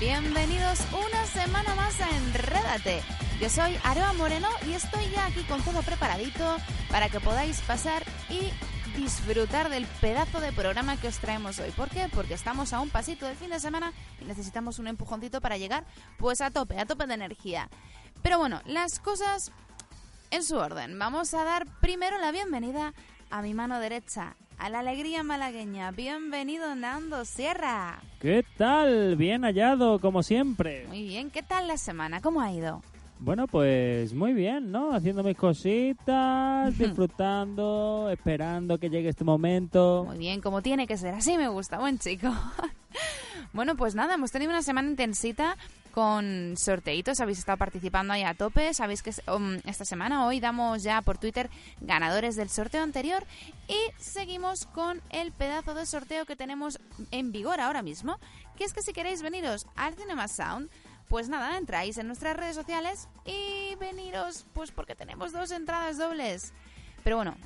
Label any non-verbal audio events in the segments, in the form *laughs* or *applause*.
Bienvenidos una semana más a Enrédate. Yo soy Aroa Moreno y estoy ya aquí con todo preparadito para que podáis pasar y disfrutar del pedazo de programa que os traemos hoy. ¿Por qué? Porque estamos a un pasito del fin de semana y necesitamos un empujoncito para llegar pues a tope, a tope de energía. Pero bueno, las cosas en su orden. Vamos a dar primero la bienvenida a mi mano derecha, a la alegría malagueña. Bienvenido, Nando Sierra. ¿Qué tal? Bien hallado, como siempre. Muy bien, ¿qué tal la semana? ¿Cómo ha ido? Bueno, pues muy bien, ¿no? Haciendo mis cositas, disfrutando, esperando que llegue este momento. Muy bien, como tiene que ser. Así me gusta, buen chico. *laughs* bueno, pues nada, hemos tenido una semana intensita con sorteitos. Habéis estado participando ahí a tope. Sabéis que um, esta semana, hoy, damos ya por Twitter ganadores del sorteo anterior. Y seguimos con el pedazo de sorteo que tenemos en vigor ahora mismo. Que es que si queréis veniros al Cinema Sound, pues nada, entráis en nuestras redes sociales y veniros, pues porque tenemos dos entradas dobles. Pero bueno,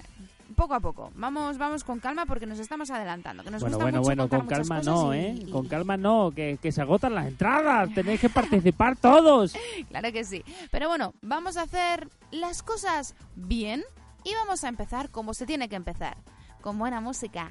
poco a poco. Vamos, vamos con calma porque nos estamos adelantando. Que nos Bueno, gusta bueno, mucho bueno, con calma no, y- ¿eh? y- Con calma no, que, que se agotan las entradas, tenéis que *laughs* participar todos. Claro que sí. Pero bueno, vamos a hacer las cosas bien y vamos a empezar como se tiene que empezar, con buena música.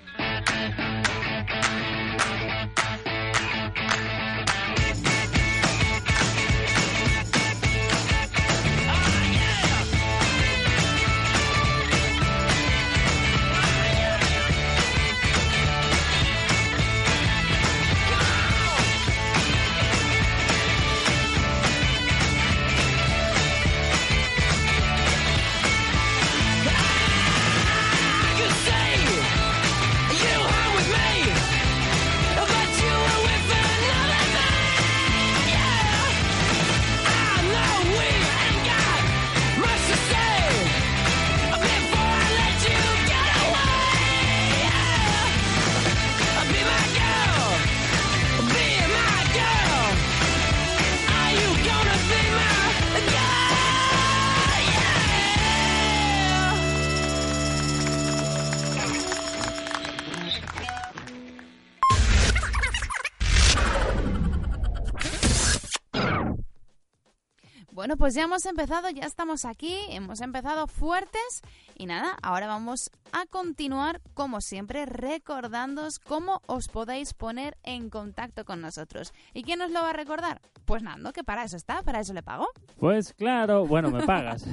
Pues ya hemos empezado, ya estamos aquí, hemos empezado fuertes y nada, ahora vamos a continuar como siempre recordándoos cómo os podéis poner en contacto con nosotros. ¿Y quién nos lo va a recordar? Pues Nando, que para eso está, para eso le pago. Pues claro, bueno, me pagas.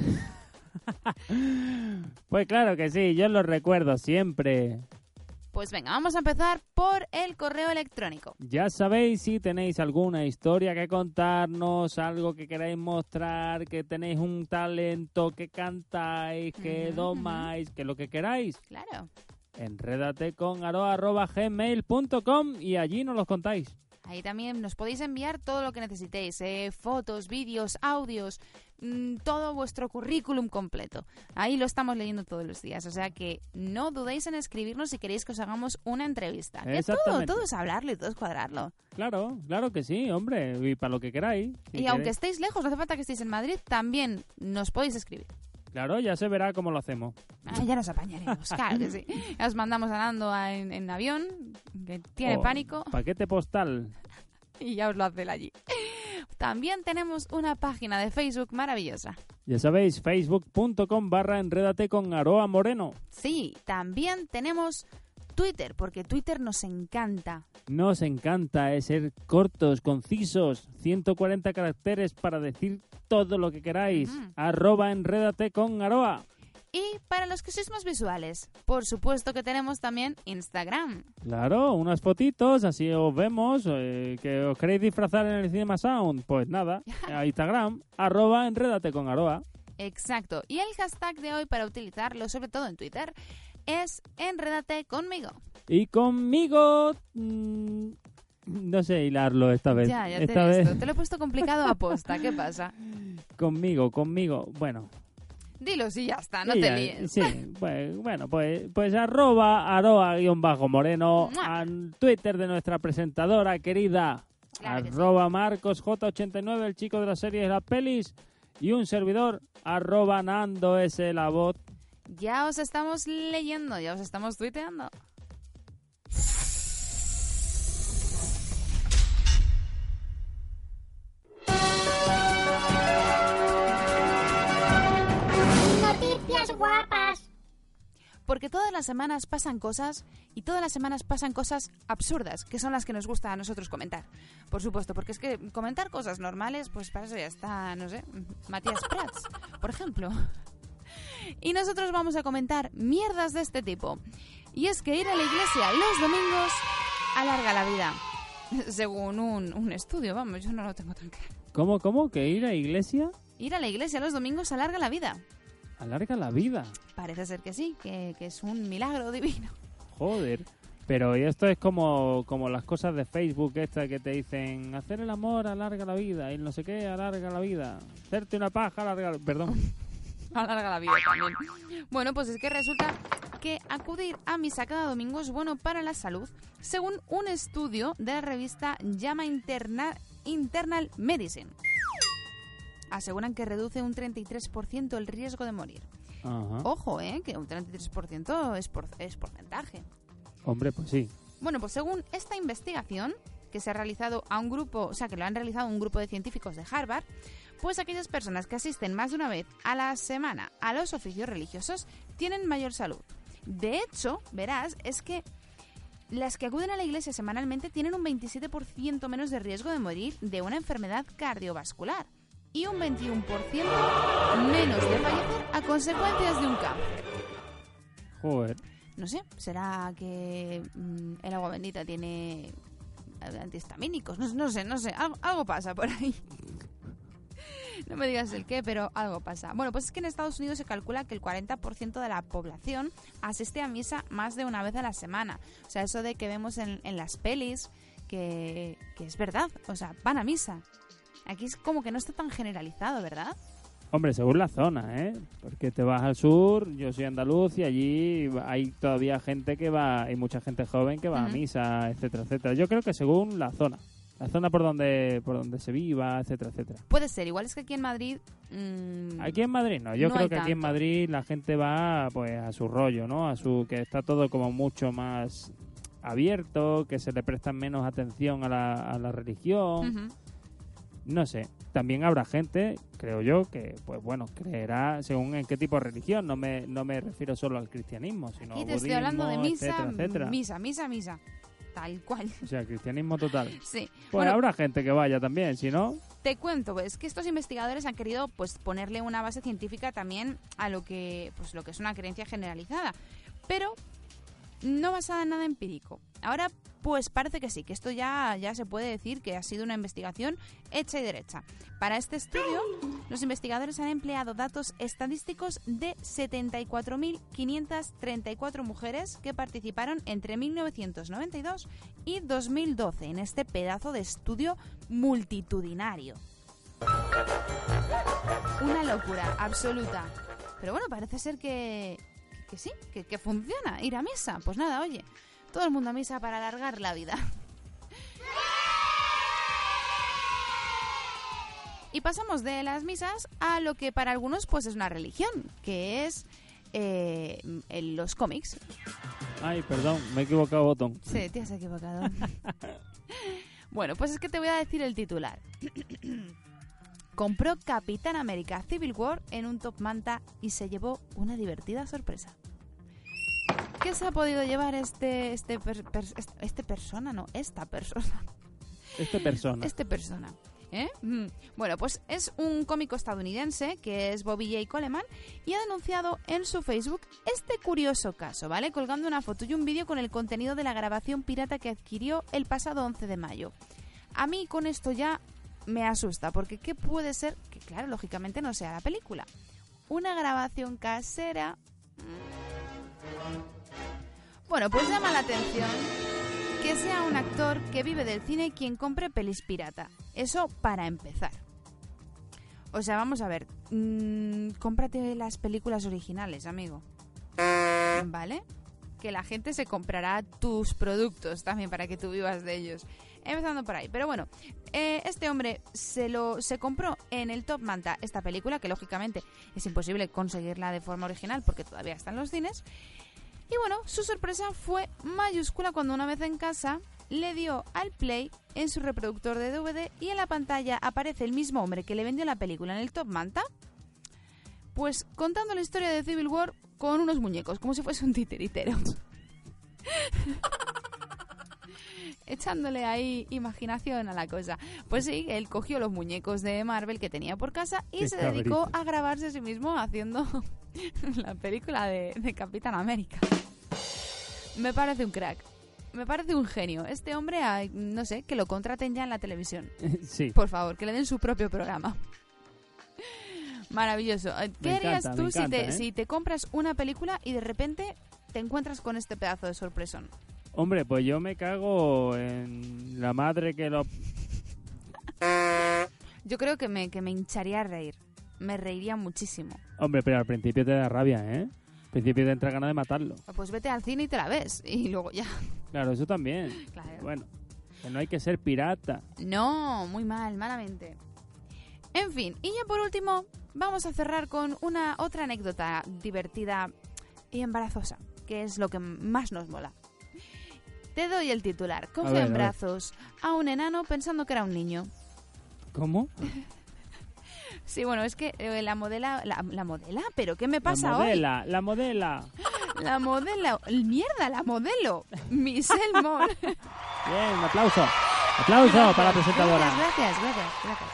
*laughs* pues claro que sí, yo lo recuerdo siempre. Pues venga, vamos a empezar por el correo electrónico. Ya sabéis si tenéis alguna historia que contarnos, algo que queráis mostrar, que tenéis un talento, que cantáis, que domáis, que lo que queráis. Claro. Enrédate con gmail.com y allí nos los contáis. Ahí también nos podéis enviar todo lo que necesitéis, eh, fotos, vídeos, audios, mm, todo vuestro currículum completo. Ahí lo estamos leyendo todos los días, o sea que no dudéis en escribirnos si queréis que os hagamos una entrevista. Que todo, todo es hablarlo y todo es cuadrarlo. Claro, claro que sí, hombre, y para lo que queráis. Si y aunque estéis lejos, no hace falta que estéis en Madrid, también nos podéis escribir. Claro, ya se verá cómo lo hacemos. Ah, ya nos apañaremos, claro que sí. Ya *laughs* os mandamos a Nando a- en, en avión, que tiene O pánico. Paquete postal. *laughs* y ya os lo hace él allí. También tenemos una página de Facebook maravillosa. Ya sabéis, facebook.com barra enrédate con Aroa Moreno. Sí, también tenemos Twitter, porque Twitter nos encanta. Nos encanta eh, ser cortos, concisos, 140 caracteres para decir todo lo que queráis. Arroba enrédate con Aroa. Y para los que sois más visuales, por supuesto que tenemos también Instagram. Claro, unas fotitos, así os vemos. eh, que os queréis disfrazar en el Cinema Sound, pues nada, *laughs* a Instagram, arroba enrédate con Aroa. Exacto. Y el hashtag de hoy para utilizarlo, sobre todo en Twitter, es Enrédate conmigo. Y conmigo... mm, no sé hilarlo esta vez. Ya, ya te esta he vez. Te lo he puesto complicado a posta. ¿Qué pasa? *laughs* conmigo, conmigo. Bueno, Dilo si ya está, no te ya, líes. Sí, *laughs* pues, bueno, pues, pues arroba aroa guion bajo moreno, ¡Mua! al Twitter de nuestra presentadora querida, Claro que sí. arroba Marcos J89, el chico de las series y las pelis, y un servidor, arroba Nando S. La voz. Ya os estamos leyendo, ya os estamos tuiteando. Guapas. Porque todas las semanas pasan cosas y todas las semanas pasan cosas absurdas, que son las que nos gusta a nosotros comentar. Por supuesto, porque es que comentar cosas normales, pues para eso ya está, no sé, Matías Prats, por ejemplo. Y nosotros vamos a comentar mierdas de este tipo. Y es que ir a la iglesia los domingos alarga la vida. *laughs* Según un, un estudio, vamos, yo no lo tengo tan claro. ¿Cómo, cómo? ¿Que ir a iglesia Ir a la iglesia los domingos alarga la vida. Alarga la vida? Parece ser que sí, que, que es un milagro divino. Joder. Pero y esto es como, como las cosas de Facebook estas que te dicen hacer el amor alarga la vida y no sé qué alarga la vida. Hacerte una paja alarga la... Perdón. *laughs* alarga la vida también. Bueno, pues es que resulta que acudir a misa cada domingo es bueno para la salud, según un estudio de la revista Llama Interna- Internal Medicine. Aseguran que reduce un 33% el riesgo de morir. Ajá. Ojo, ¿eh? Que un 33% es, por- es porcentaje. Hombre, pues sí. Bueno, pues según esta investigación que se ha realizado a un grupo, o sea, que lo han realizado un grupo de científicos de Harvard, pues aquellas personas que asisten más de una vez a la semana a los oficios religiosos tienen mayor salud. De hecho, verás, es que las que acuden a la iglesia semanalmente tienen un 27% menos de riesgo de morir de una enfermedad cardiovascular y un 21% menos de fallecer a consecuencias de un cáncer. Joder. No sé, será que mm, el agua bendita tiene antihistamínicos, no, no sé, no sé, algo, algo pasa por ahí. *laughs* No me digas el qué, pero algo pasa. Bueno, pues es que en Estados Unidos se calcula que el 40% de la población asiste a misa más de una vez a la semana. O sea, eso de que vemos en, en las pelis, que, que es verdad, o sea, van a misa. Aquí es como que no está tan generalizado, ¿verdad? Hombre, según la zona, ¿eh? Porque te vas al sur, yo soy andaluz y allí hay todavía gente que va, hay mucha gente joven que va a misa, etcétera, etcétera. Yo creo que según la zona, la zona por donde por donde se viva, etcétera, etcétera. Puede ser, igual es que aquí en Madrid... mm, Aquí en Madrid no, yo No creo que aquí en. Madrid la gente va pues a su rollo, ¿no? A su que está todo como mucho más abierto, que se le presta menos atención a la, a la religión. No sé. También habrá gente, creo yo, que, pues bueno, creerá según en qué tipo de religión. No me, no me refiero solo al cristianismo, sino Aquí te estoy hablando de misa, etcétera, etcétera. misa, misa, misa. Tal cual. O sea, cristianismo total. *laughs* Sí. Pues Bueno, habrá gente que vaya también, si no, Te cuento, pues que estos investigadores han querido pues ponerle una base científica también a lo que pues lo que es una creencia generalizada, pero no basada en nada empírico. Ahora pues parece que sí, que esto ya ya se puede decir que ha sido una investigación hecha y derecha. Para este estudio, los investigadores han empleado datos estadísticos de 74.534 mujeres que participaron entre 1992 y 2012 en este pedazo de estudio multitudinario. Una locura absoluta. Pero bueno, parece ser que, que sí, que, que funciona. Ir a misa. Pues nada, oye, todo el mundo a misa para alargar la vida. Y pasamos de las misas a lo que para algunos pues es una religión, que es eh, los cómics. Ay, perdón, me he equivocado botón. Sí, te has equivocado. *laughs* bueno, pues es que te voy a decir el titular. *clears throat* Compró Capitán América Civil War en un top manta y se llevó una divertida sorpresa. ¿Qué se ha podido llevar este este per- per- este- este persona? No, esta persona. Este persona. Este persona. ¿Eh? Mm. Bueno, pues es un cómico estadounidense que es Bobby J. Coleman y ha denunciado en su Facebook este curioso caso, ¿vale? Colgando una foto y un vídeo con el contenido de la grabación pirata que adquirió el pasado 11 de mayo. A mí con esto ya me asusta, porque ¿qué puede ser? Que claro, lógicamente no sea la película. Una grabación casera... mm. Bueno, pues llama la atención que sea un actor que vive del cine quien compre pelis pirata. Eso para empezar. O sea, vamos a ver. mm, cómprate las películas originales, amigo. ¿Vale? Que la gente se comprará tus productos también para que tú vivas de ellos. Empezando por ahí. Pero bueno, eh, este hombre se lo se compró en el Top Manta esta película, que lógicamente es imposible conseguirla de forma original porque todavía está en los cines. Y bueno, su sorpresa fue mayúscula cuando una vez en casa le dio al play en su reproductor de DVD y en la pantalla aparece el mismo hombre que le vendió la película en el Top Manta, pues contando la historia de Civil War con unos muñecos, como si fuese un titiritero. *laughs* Echándole ahí imaginación a la cosa. Pues sí, él cogió los muñecos de Marvel que tenía por casa y Qué se dedicó cabrito. a grabarse a sí mismo haciendo *laughs* la película de, de Capitán América. Me parece un crack. Me parece un genio. Este hombre, no sé, que lo contraten ya en la televisión. *laughs* sí. Por favor, que le den su propio programa. Maravilloso. ¿Qué Me harías encanta, tú si, te, ¿eh? si te compras una película y de repente te encuentras con este pedazo de sorpresón? Hombre, pues yo me cago en la madre que lo... Yo creo que me, que me hincharía a reír. Me reiría muchísimo. Hombre, pero al principio te da rabia, ¿eh? Al principio te entra ganas de matarlo. Pues vete al cine y te la ves. Y luego ya. Claro, eso también. Claro. Bueno, que no hay que ser pirata. No, muy mal, malamente. En fin, y ya por último, vamos a cerrar con una otra anécdota divertida y embarazosa, que es lo que más nos mola. Te doy el titular. Coge ver, en brazos a un enano pensando que era un niño. ¿Cómo? *laughs* Sí, bueno, es que eh, la modela... La, la modela? ¿Pero qué me pasa la hoy? modela, la modela. *gasps* La modelo... ¡Mierda, la modelo! Michelle Moore. *laughs* Bien, un aplauso. Aplauso para la presentadora. Gracias, gracias, gracias.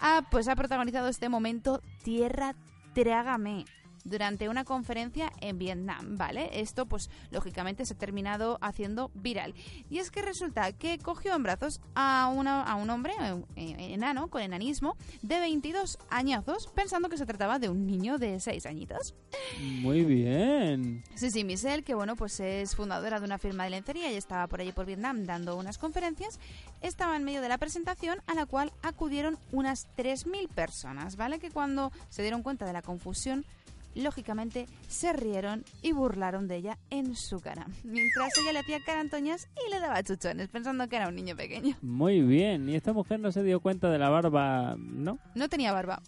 Ah, pues ha protagonizado este momento Tierra Trágame durante una conferencia en Vietnam, ¿vale? Esto, pues, lógicamente se ha terminado haciendo viral. Y es que resulta que cogió en brazos a, una- a un hombre eh, enano, con enanismo, de 22 añazos, pensando que se trataba de un niño de 6 añitos. Muy bien. Sí, sí, Michelle, que bueno, pues es fundadora de una firma de lencería y estaba por allí por Vietnam dando unas conferencias, estaba en medio de la presentación a la cual acudieron unas 3.000 personas, ¿vale? Que cuando se dieron cuenta de la confusión, lógicamente se rieron y burlaron de ella en su cara, mientras ella le hacía carantoñas y le daba chuchones, pensando que era un niño pequeño. Muy bien. Y esta mujer no se dio cuenta de la barba, ¿no? No tenía barba.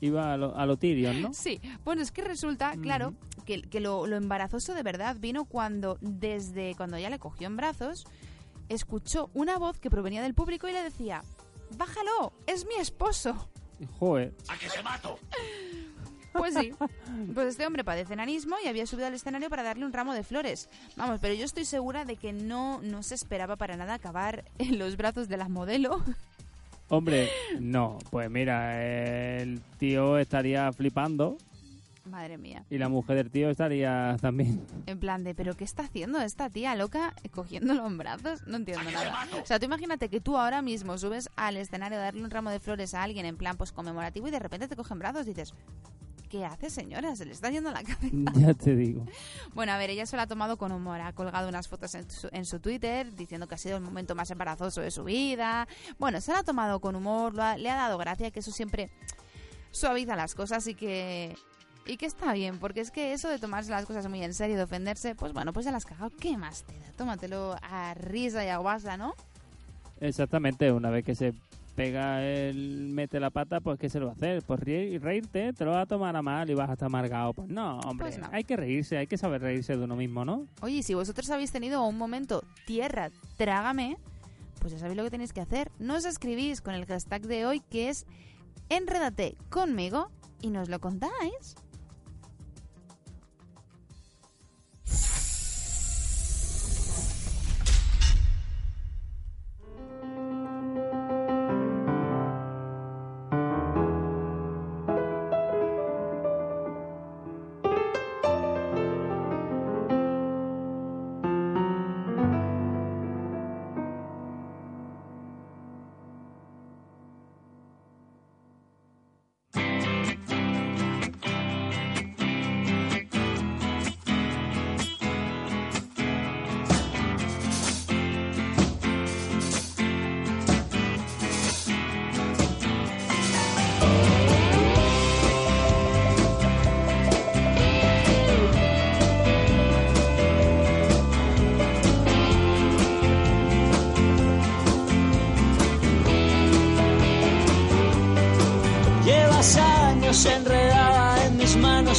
Iba a lo, a lo Tyrion, ¿no? Sí, bueno, es que resulta, claro, que, que lo, lo embarazoso de verdad vino cuando, desde cuando ella le cogió en brazos, escuchó una voz que provenía del público y le decía, bájalo, es mi esposo. Joder. *laughs* Pues sí. Pues este hombre padece enanismo y había subido al escenario para darle un ramo de flores. Vamos, pero yo estoy segura de que no, no se esperaba para nada acabar en los brazos de la modelo. Hombre, no. Pues mira, el tío estaría flipando Madre mía. y la mujer del tío estaría también. En plan de, ¿pero qué está haciendo esta tía loca cogiéndolo en brazos? No entiendo nada. O sea, tú imagínate que tú ahora mismo subes al escenario a darle un ramo de flores a alguien en plan pues conmemorativo y de repente te cogen brazos y dices, ¿qué hace señora? Se le está yendo la cabeza. *laughs* Ya te digo. Bueno, a ver, ella se lo ha tomado con humor. Ha colgado unas fotos en su, en su Twitter diciendo que ha sido el momento más embarazoso de su vida. Bueno, se lo ha tomado con humor, lo ha- le ha dado gracia, que eso siempre suaviza las cosas y que... Y que está bien, porque es que eso de tomarse las cosas muy en serio, de ofenderse, pues bueno, pues ya las cagado. ¿Qué más te da? Tómatelo a risa y a guasa, ¿no? Exactamente, una vez que se pega el mete la pata, pues ¿qué se lo va a hacer? Pues reír, reírte, te lo vas a tomar a mal y vas a estar amargado. Pues no, hombre, Pues no. hay que reírse, hay que saber reírse de uno mismo, ¿no? Oye, si vosotros habéis tenido un momento tierra, trágame, pues ya sabéis lo que tenéis que hacer. Nos escribís con el hashtag de hoy que es enredate conmigo y nos lo contáis.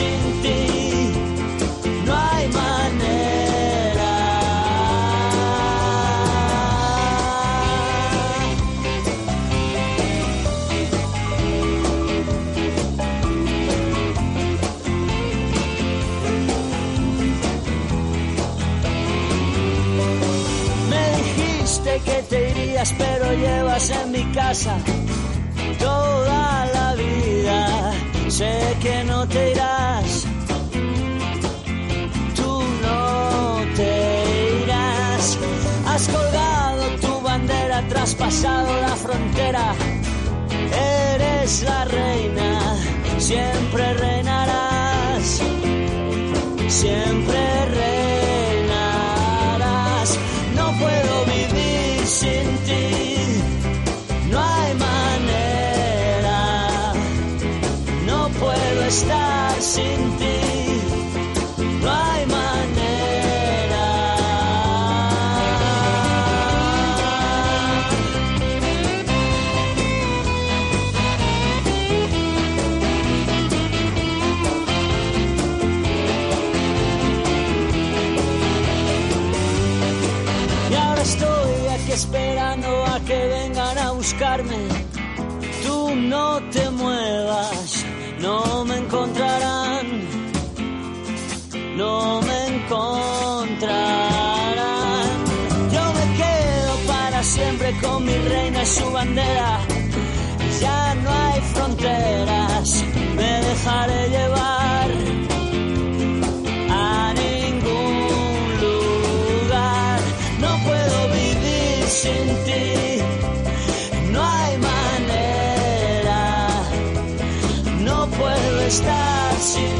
Sin ti, no hay manera. Me dijiste que te irías, pero llevas en mi casa toda la vida. Sé que no te irás. Traspasado la frontera. Eres la reina, siempre reinarás siempre con mi reina y su bandera. Ya no hay fronteras, me dejaré llevar a ningún lugar. No puedo vivir sin ti, no hay manera. No puedo estar sin ti,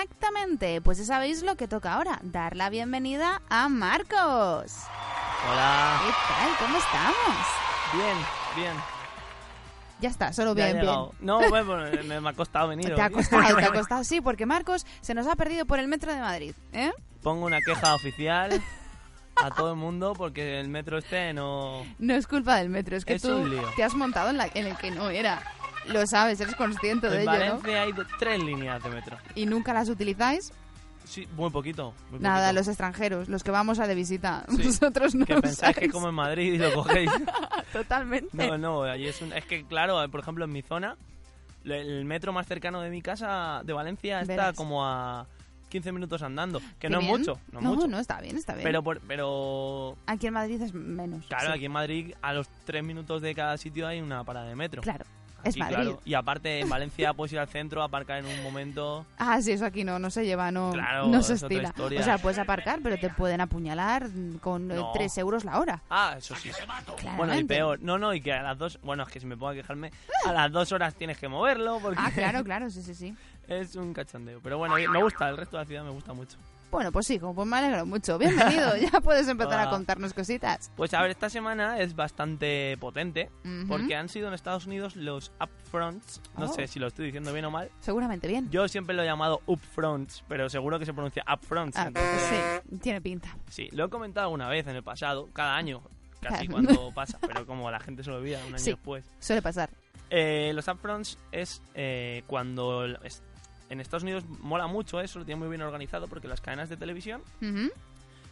gente, pues ya sabéis lo que toca ahora, dar la bienvenida a Marcos. Hola. ¿Qué tal? ¿Cómo estamos? Bien, bien. Ya está, solo bien. No, *laughs* bueno, me, me ha costado venir. Te ha costado, te ha *laughs* costado, sí, porque Marcos se nos ha perdido por el metro de Madrid, ¿eh? Pongo una queja oficial a todo el mundo porque el metro este no... No es culpa del metro, es que Es tú te has montado en, la, en el que no era. Lo sabes, eres consciente de En ello, ¿no? Valencia hay do- tres líneas de metro. Y nunca las utilizáis. Sí, muy poquito. muy Nada, poquito. los extranjeros, los que vamos a de visita. Sí. *laughs* Vosotros no Que pensáis que como en Madrid y lo cogéis. *laughs* Totalmente. No, no, allí es un... Es que, claro, por ejemplo, en mi zona, el metro más cercano de mi casa, de Valencia, está Verás. como a 15 minutos andando. Que no es mucho, no, no, mucho. no, está bien, está bien. Pero, por- pero Aquí en Madrid es menos. Claro, sí. aquí en Madrid a los tres minutos de cada sitio hay una parada de metro. Claro, es Aquí, Madrid. claro. Y aparte en Valencia puedes ir al centro, aparcar en un momento. Ah, sí, eso aquí no, no se lleva, no, Claro, no se estila. historia. O sea, puedes aparcar, pero te pueden apuñalar con No. 3 euros la hora. Ah, eso sí. Claramente. Bueno, y peor. No, no, y que a las dos. Bueno, es que si me pongo a quejarme, a las dos horas tienes que moverlo porque Ah, claro, claro, sí, sí, sí. *laughs* es un cachondeo. Pero bueno, me gusta, el resto de la ciudad me gusta mucho. Bueno, pues sí, como pues me alegro mucho. Bienvenido, *laughs* ya puedes empezar a Ah. contarnos cositas. Pues a ver, esta semana es bastante potente porque han sido en Estados Unidos los upfronts. No Oh. sé si lo estoy diciendo bien o mal. Seguramente bien. Yo siempre lo he llamado upfronts, pero seguro que se pronuncia upfronts. Ah, entonces- sí, tiene pinta. Sí, lo he comentado alguna vez en el pasado, cada año, casi Claro. cuando *laughs* pasa, pero como la gente se lo olvida un año Sí. después. Suele pasar. Eh, los upfronts es eh, cuando en Estados Unidos mola mucho eso, lo tiene muy bien organizado porque las cadenas de televisión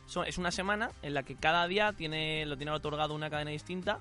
son, es una semana en la que cada día tiene lo tiene otorgado una cadena distinta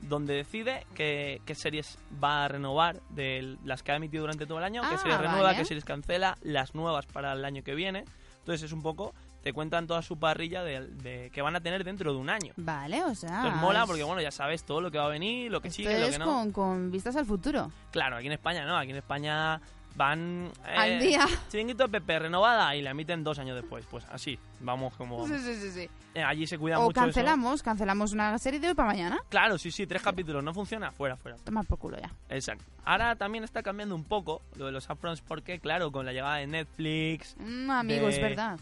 donde decide qué, qué series va a renovar de las que ha emitido durante todo el año, qué Ah, series renueva, vale. qué series cancela, las nuevas para el año que viene. Entonces es un poco, te cuentan toda su parrilla de, de que van a tener dentro de un año. Vale, o sea. Pues mola porque, bueno, ya sabes todo lo que va a venir, lo que sigue, lo que no. con, con vistas al futuro. Claro, aquí en España no, aquí en España van... eh, Al día. Chiringuito de Pepe renovada y la emiten dos años después. Pues así, vamos como... Sí, sí, sí, sí. Eh, allí se cuida O mucho eso. cancelamos, cancelamos una serie de hoy para mañana. Claro, sí, sí, tres capítulos, no funciona, fuera, fuera. Tomar por culo ya. Exacto. Ahora también está cambiando un poco lo de los upfronts porque, claro, con la llegada de Netflix, Mm, amigo, De- es verdad.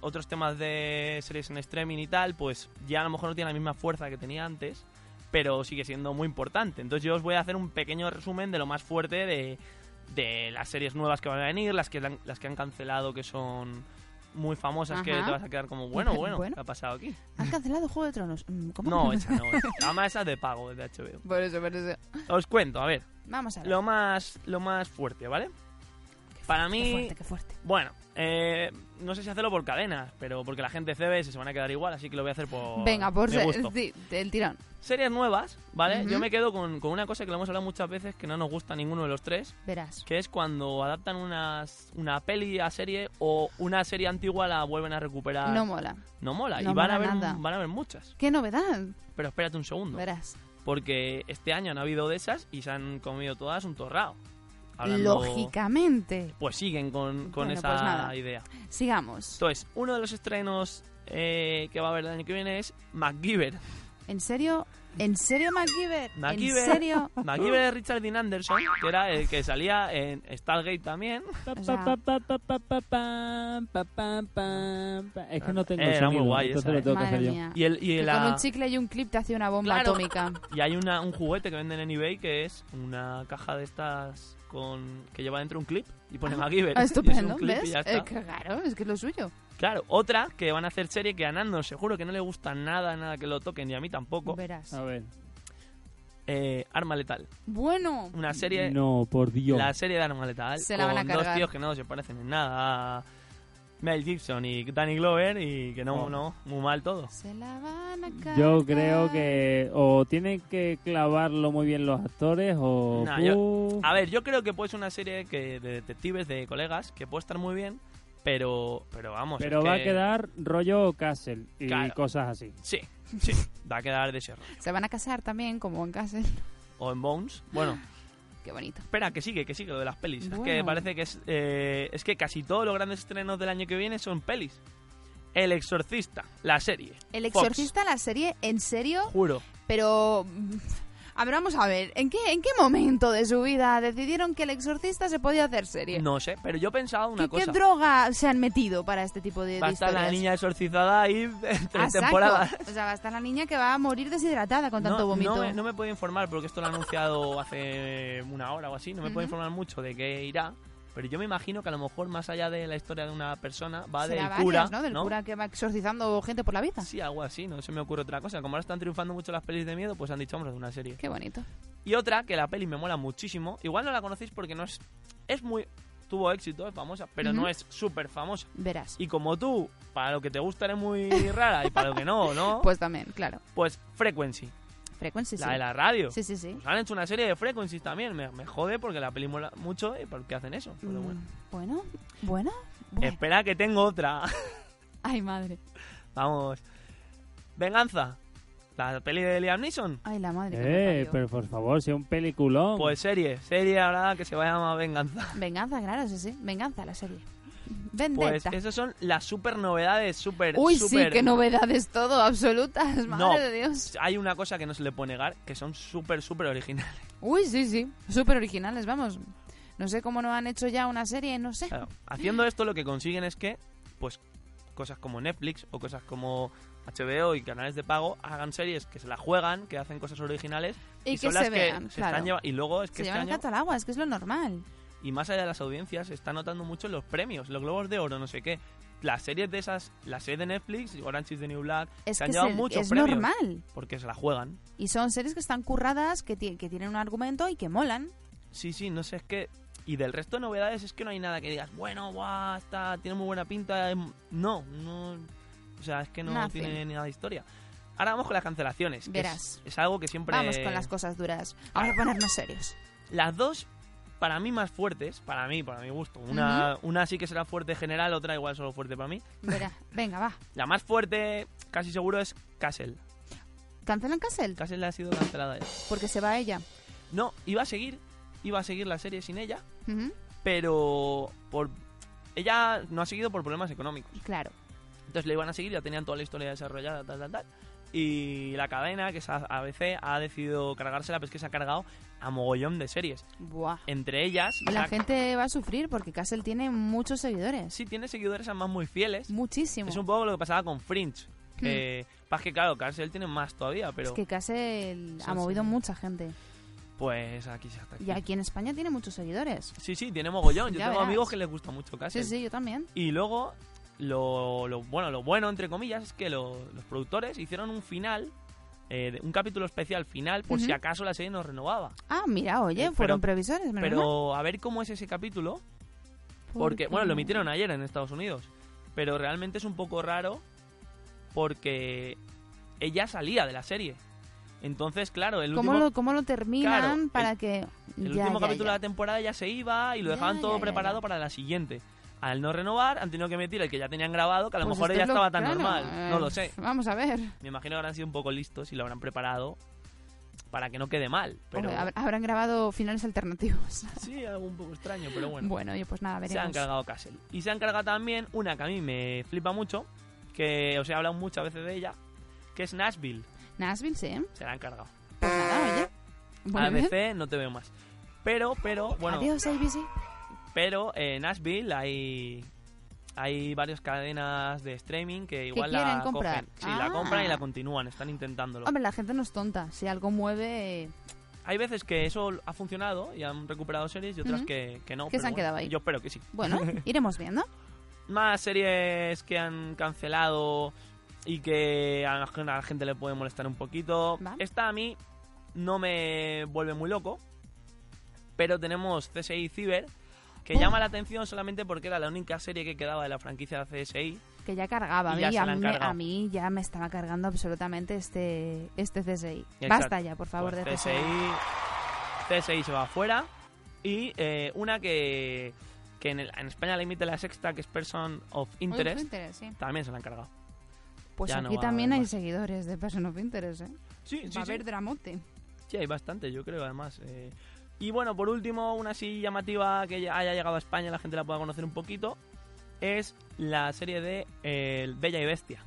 otros temas de series en streaming y tal, pues ya a lo mejor no tiene la misma fuerza que tenía antes, pero sigue siendo muy importante. Entonces yo os voy a hacer un pequeño resumen de lo más fuerte de, de las series nuevas que van a venir, las que, han- las que han cancelado que son muy famosas, que te vas a quedar como, bueno, *laughs* bueno, Bueno. ¿qué ha pasado aquí? ¿Han cancelado Juego de Tronos? Mm, ¿Cómo? No, esa no. *laughs* Además esa es de pago, de HBO. Por eso, por eso. Os cuento, a ver, Vamos a ver. lo más, lo más fuerte, ¿vale? Para Qué mí, fuerte, qué fuerte. bueno, eh, no sé si hacerlo por cadenas, pero porque la gente CBS se van a quedar igual, así que lo voy a hacer por Venga, por ser, sí, del tirón. Series nuevas, ¿vale? Yo me quedo con, con una cosa que lo hemos hablado muchas veces que no nos gusta a ninguno de los tres, Verás. que es cuando adaptan unas, una peli a serie o una serie antigua la vuelven a recuperar. No mola. No mola, no y van a, nada. van a haber muchas. ¿Qué novedad? Pero espérate un segundo, Verás. porque este año han habido de esas y se han comido todas un torrao. Hablando- Lógicamente. Pues siguen con, con Bueno, esa pues nada. idea. Sigamos. Entonces, uno de los estrenos eh, que va a haber el año que viene es MacGyver. ¿En serio? ¿En serio, MacGyver? ¿En MacGyver. serio? *laughs* MacGyver de Richard Dean Anderson, que era el que salía en Stargate también. O sea-. Es que no tengo Era muy guay esa, lo tengo que Madre hacer yo. Y, el, y, Que la- con un chicle y un clip te hace una bomba Claro. atómica. y hay una, un juguete que venden en eBay que es una caja de estas con que lleva dentro un clip y pone MacGyver. Ah, *laughs* Y es estupendo, un clip y ¿ves? ya Eh, claro, es que es lo suyo. Claro, otra que van a hacer serie que a Nando seguro que no le gusta nada, nada que lo toquen y a mí tampoco. Verás. A ver. Eh, Arma Letal. Bueno, Una serie No, por Dios. la serie de Arma Letal Se la van a con dos cargar. tíos que no se parecen en nada a Mel Gibson y Danny Glover y que no, Oh. no, muy mal todo. se la van a. Yo creo que o tienen que clavarlo muy bien los actores o... Yo- ¡puf! A ver, yo creo que puede ser una serie que de detectives, de colegas, que puede estar muy bien, pero pero vamos. Pero va que- a quedar rollo Castle y Claro. cosas así. Sí, sí, va a quedar de ese rollo. Se van a casar también, como en casa. O en Bones. Bueno, Qué bonito. espera, que sigue, que sigue lo de las pelis. Es que parece que es... eh, es que casi todos los grandes estrenos del año que viene son pelis. El Exorcista, la serie. El Fox, exorcista, la serie, ¿en serio? juro. Pero... A ver, vamos a ver, ¿en qué, ¿en qué momento de su vida decidieron que el exorcista se podía hacer serie? No sé, pero yo pensaba una ¿Qué, cosa. qué droga se han metido para este tipo de, Va a de estar la historias? niña exorcizada ahí *laughs* A tres temporadas. O sea, va a estar la niña que va a morir deshidratada con tanto no, vómito. No me, no me puedo informar porque esto lo han anunciado hace una hora o así. No me puedo Ujú. informar mucho de qué irá. Pero yo me imagino que a lo mejor más allá de la historia de una persona va del varias, cura, ¿no? Del cura que va exorcizando gente por la vida. Sí, algo así, no se me ocurre otra cosa. Como ahora están triunfando mucho las pelis de miedo, pues han dicho, a hacer una serie. Qué bonito. Y otra, que la peli me mola muchísimo. Igual no la conocéis porque no es... Es muy... Tuvo éxito, es famosa, pero no es súper famosa. Verás. Y como tú, para lo que te gusta eres muy rara y para lo que no, ¿no? *laughs* Pues también, claro. Pues Frequency, Frequency, la sí. de la radio. Sí, sí, sí. Pues han hecho una serie de Frequencies también. Me, me jode porque la peli mola mucho y por qué hacen eso. Pero Mm, bueno. Bueno, bueno. bueno. Espera que tengo otra. *laughs* Ay, madre. Vamos. Venganza. La peli de Liam Neeson. Ay, la madre. que Eh, pero por favor, si es un peliculón. Pues serie. Serie ahora que se va a llamar Venganza. Venganza, claro, sí, sí. Venganza, la serie. Pues Vendetta. esas son las super novedades, super, Uy, super... sí, qué novedades todo, absolutas. Madre No. de Dios. Hay una cosa que no se le puede negar, que son súper, súper originales. Uy, sí, sí. Súper originales, vamos. No sé cómo no han hecho ya una serie, no sé. Claro, haciendo esto lo que consiguen es que, pues, cosas como Netflix o cosas como HBO y canales de pago hagan series que se la juegan, que hacen cosas originales Y que son se las vean, que se claro. están y luego es que Se este llevan el año al agua, es que es lo normal. Y más allá de las audiencias se está notando mucho en los premios, los globos de oro, no sé qué. Las series de esas, la serie de Netflix, Orange is the New Black, Es se que han llevado muchos es premios normal. porque se la juegan. Y son series que están curradas, que, que tienen un argumento y que molan. Sí, sí, no sé, es que y del resto de novedades es que no hay nada que digas, bueno, guau, está, tiene muy buena pinta. em, No, no. O sea, es que no Nothing. tiene nada de historia. Ahora vamos con las cancelaciones. que Verás. Es, es algo que siempre. Vamos con las cosas duras. Vamos a ponernos serios. Las dos, para mí, más fuertes, para mí, para mi gusto. Una, una sí que será fuerte general, otra igual solo fuerte para mí. Verá, venga, va. *laughs* La más fuerte, casi seguro, es Castle. ¿Cancelan Castle? Castle ha sido cancelada ya. Porque se va ella. No, iba a seguir, iba a seguir la serie sin ella, pero por ella no ha seguido por problemas económicos. Claro. Entonces le iban a seguir, ya tenían toda la historia desarrollada, tal, tal, tal. Y la cadena, que es A- ABC, ha decidido cargársela, pero es que se ha cargado a mogollón de series. Buah. Entre ellas, La la- gente va a sufrir porque Castle tiene muchos seguidores. sí tiene seguidores además muy fieles. Muchísimo. Es un poco lo que pasaba con Fringe. Que, pasa que claro, Castle tiene más todavía, pero Es que Castle Sí, ha movido sí. mucha gente. pues aquí se está. Y aquí en España tiene muchos seguidores. Sí, sí, tiene mogollón. Yo tengo verás. amigos que les gusta mucho Castle. Sí, sí, yo también. Y luego, lo, lo bueno, lo bueno, entre comillas, es que lo- los productores hicieron un final, eh, un capítulo especial final, por si acaso la serie no renovaba. Ah, mira, oye, Eh, fueron pero- previsores. menos mal. Pero a ver cómo es ese capítulo, porque, bueno, lo emitieron ayer en Estados Unidos, pero realmente es un poco raro porque ella salía de la serie. Entonces, claro, el ¿Cómo, último, lo, ¿Cómo lo terminan Claro, el- para que... el Ya, último ya, capítulo ya. de la temporada ya se iba y lo dejaban todo preparado para la siguiente. Al no renovar, han tenido que emitir el que ya tenían grabado, que a lo Pues mejor ella es estaba tan claro, normal. eh, No lo sé. Vamos a ver. Me imagino que habrán sido un poco listos y lo habrán preparado para que no quede mal. Pero habrán grabado finales alternativos. *laughs* sí, algo un poco extraño, pero bueno. Bueno, oye, pues nada, se han veremos. cargado Castle. Y se han cargado también una que a mí me flipa mucho, que os he hablado muchas veces de ella, que es Nashville. Nashville, sí. Se la han cargado. Pues nada, oye. ABC no te veo más. Pero, pero, bueno, Adiós, ABC. Pero en Nashville hay hay varias cadenas de streaming que igual la comprar. cogen. Sí, la compran y Ah. la continúan, están intentándolo. Hombre, la gente no es tonta. Si algo mueve... Hay veces que eso ha funcionado y han recuperado series y otras que, que no. Que pero se han bueno, quedado ahí. Yo espero que sí. Bueno, *laughs* iremos viendo. Más series que han cancelado y que a la, a la gente le puede molestar un poquito. Va. Esta a mí no me vuelve muy loco, pero tenemos CSI Cyber, que Uf. llama la atención solamente porque era la única serie que quedaba de la franquicia de CSI. Que ya cargaba. A Y ya mí, se a, mí, a mí ya me estaba cargando absolutamente este, este CSI. Exacto. Basta ya, por favor, Pues de CSI. CSI. CSI se va afuera. Y eh, una que, que en, el- en España la emite la sexta, que es Person of Interest, Of Interest, sí. también se la han cargado. Pues Ya aquí a también hay más. seguidores de Person of Interest, ¿eh? Sí, sí, Va a haber dramote. Sí, hay bastante, yo creo, además. eh. Y bueno, por último, una así llamativa que ya haya llegado a España, la gente la pueda conocer un poquito, es la serie de eh, Bella y Bestia.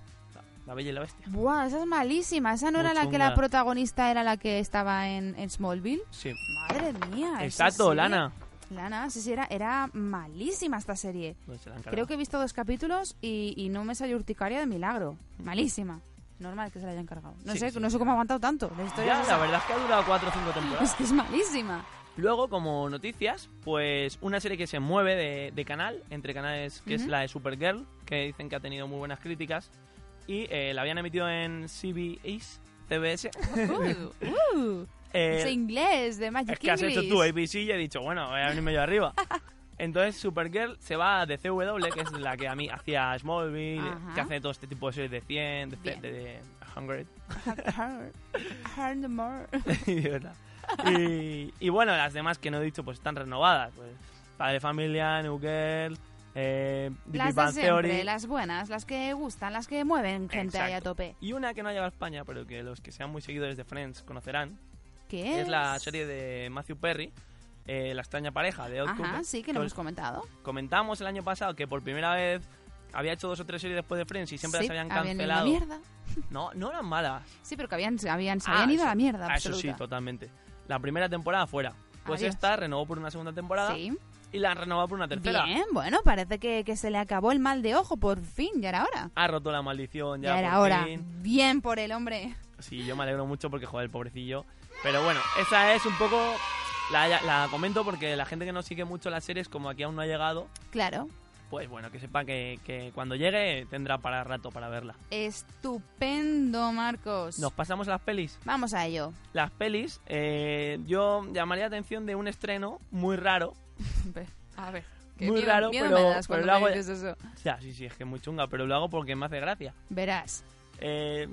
La Bella y la Bestia. Buah, esa es malísima. ¿Esa no Muy era la que la protagonista era la que estaba en, en Smallville? Sí. Madre mía. Exacto, Lana. Lana, sí, sí, era, era malísima esta serie. Pues se Creo que he visto dos capítulos y, y no me salió urticaria de milagro. Malísima. Normal que se la hayan cargado. No Sí, sé, sí. no sé cómo ha aguantado tanto. La historia Ya, la verdad es que ha durado 4 o 5 temporadas. *laughs* Es que es malísima. Luego, como noticias, pues una serie que se mueve de, de canal, entre canales, que es Ujú. la de Supergirl, que dicen que ha tenido muy buenas críticas. Y eh, la habían emitido en CBS. CBS. *laughs* Uh, uh, *laughs* Eh, ese inglés de Magic es que has hecho English. tú ABC y he dicho, bueno, voy a venirme yo arriba. *laughs* Entonces Supergirl se va de CW, que es la que a mí hacía Smallville, Ajá. que hace todo este tipo de series de 100, de, Bien. de, de 100. Heart- Heart more. Y, y bueno, las demás que no he dicho pues están renovadas. Pues Padre Familia, New Girl, eh, Las de siempre, Theory. las buenas, las que gustan, las que mueven gente ahí a Exacto. tope. Y una que no ha llegado a España, pero que los que sean muy seguidores de Friends conocerán, ¿Qué es la serie de Matthew Perry, eh, La extraña pareja de Odd Ajá, Couple. sí, que lo hemos comentado. comentamos el año pasado que por primera vez había hecho dos o tres series después de Friends y siempre sí, las habían habían ido a la cancelado. mierda. no, no eran malas. Sí, pero que habían, habían, se Ah, habían ido a eso- la mierda. ah, eso sí, absoluta. totalmente. La primera temporada fuera. Pues Adiós. esta renovó por una segunda temporada Sí. y la han renovado por una tercera. Bien, bueno, parece que, que se le acabó el mal de ojo, por fin, ya era hora. Ha roto la maldición ya, Ya, era por hora. fin. Bien por el hombre. Sí, yo me alegro mucho porque, joder, el pobrecillo. Pero bueno, esa es un poco... La, la comento porque la gente que no sigue mucho las series, como aquí aún no ha llegado, Claro. Pues bueno, que sepa que, que cuando llegue tendrá para rato para verla. Estupendo, Marcos. Nos pasamos a las pelis. Vamos a ello. Las pelis, eh, yo llamaría la atención de un estreno muy raro. *laughs* A ver. Muy raro, miedo pero- me das pero lo hago- me dices eso. Ya, sí, sí, es que es muy chunga, pero lo hago porque me hace gracia. Verás. Eh,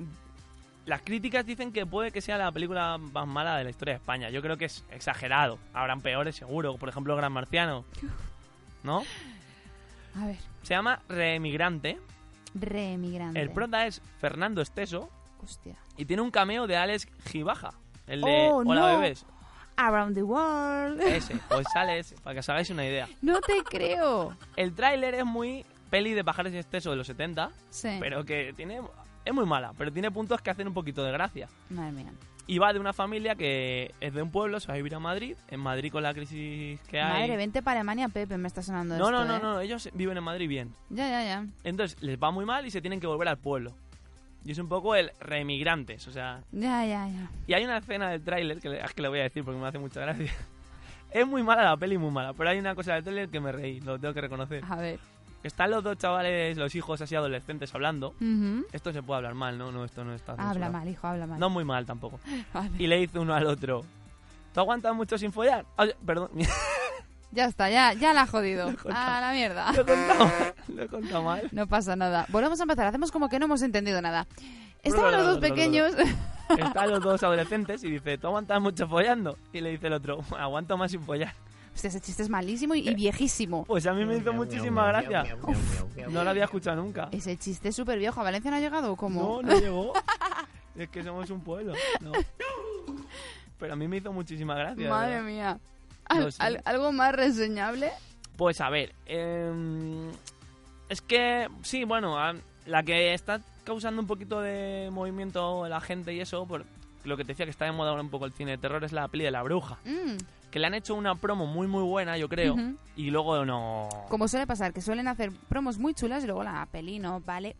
las críticas dicen que puede que sea la película más mala de la historia de España. Yo creo que es exagerado. Habrán peores, seguro. Por ejemplo, Gran Marciano. *laughs* ¿No? A ver. Se llama Reemigrante. Reemigrante. El prota es Fernando Esteso. Hostia. Y tiene un cameo de Alex Gibaja. El de Oh, Hola no. Bebés. Around the World. Ese. Pues sale ese, para que os hagáis una idea. No te creo. El tráiler es muy peli de Pajares y Esteso de los 70. Sí. Pero que tiene... Es muy mala, pero tiene puntos que hacen un poquito de gracia. Madre mía. Y va de una familia que es de un pueblo, se va a vivir a Madrid. En Madrid con la crisis que hay... Madre, vente para Alemania, Pepe, me está sonando no, esto, no, no, ¿eh? no, ellos viven en Madrid bien. Ya, ya, ya. Entonces les va muy mal y se tienen que volver al pueblo. Y es un poco el reemigrantes, o sea... Ya, ya, ya. Y hay una escena del tráiler, que es que le voy a decir porque me hace mucha gracia. *laughs* Es muy mala la peli, muy mala, pero hay una cosa del tráiler que me reí, lo tengo que reconocer. A ver. Están los dos chavales, los hijos así adolescentes hablando. Esto se puede hablar mal, ¿no? No, esto no está Habla censurado. mal, hijo, habla mal. No muy mal tampoco. *laughs* Vale. Y le dice uno al otro, ¿tú aguantas mucho sin follar? Ay, perdón, *laughs* Ya está, ya, ya la ha jodido. *laughs* A la mierda. lo he contado, lo he contado mal. No pasa nada. Volvemos a empezar. Hacemos como que no hemos entendido nada. Estaban los dos pequeños. Están los dos adolescentes y dice, ¿tú aguantas mucho follando? Y le dice el otro, aguanto más sin follar. Hostia, ese chiste es malísimo Eh. y, y viejísimo. Pues a mí me hizo muchísima gracia. No lo había escuchado nunca. Ese chiste es súper viejo. ¿A Valencia no ha llegado o cómo? No, no llegó. *laughs* Es que somos un pueblo. No. Pero a mí me hizo muchísima gracia. Madre verdad. mía. Al- No sé. al- ¿Algo más reseñable? Pues a ver, em, es que sí, bueno, la que está causando un poquito de movimiento en la gente y eso, por lo que te decía que está de moda ahora un poco el cine de terror, es la peli de la bruja. Mm, Que le han hecho una promo muy muy buena, yo creo, y luego no... Como suele pasar, que suelen hacer promos muy chulas y luego la peli no vale.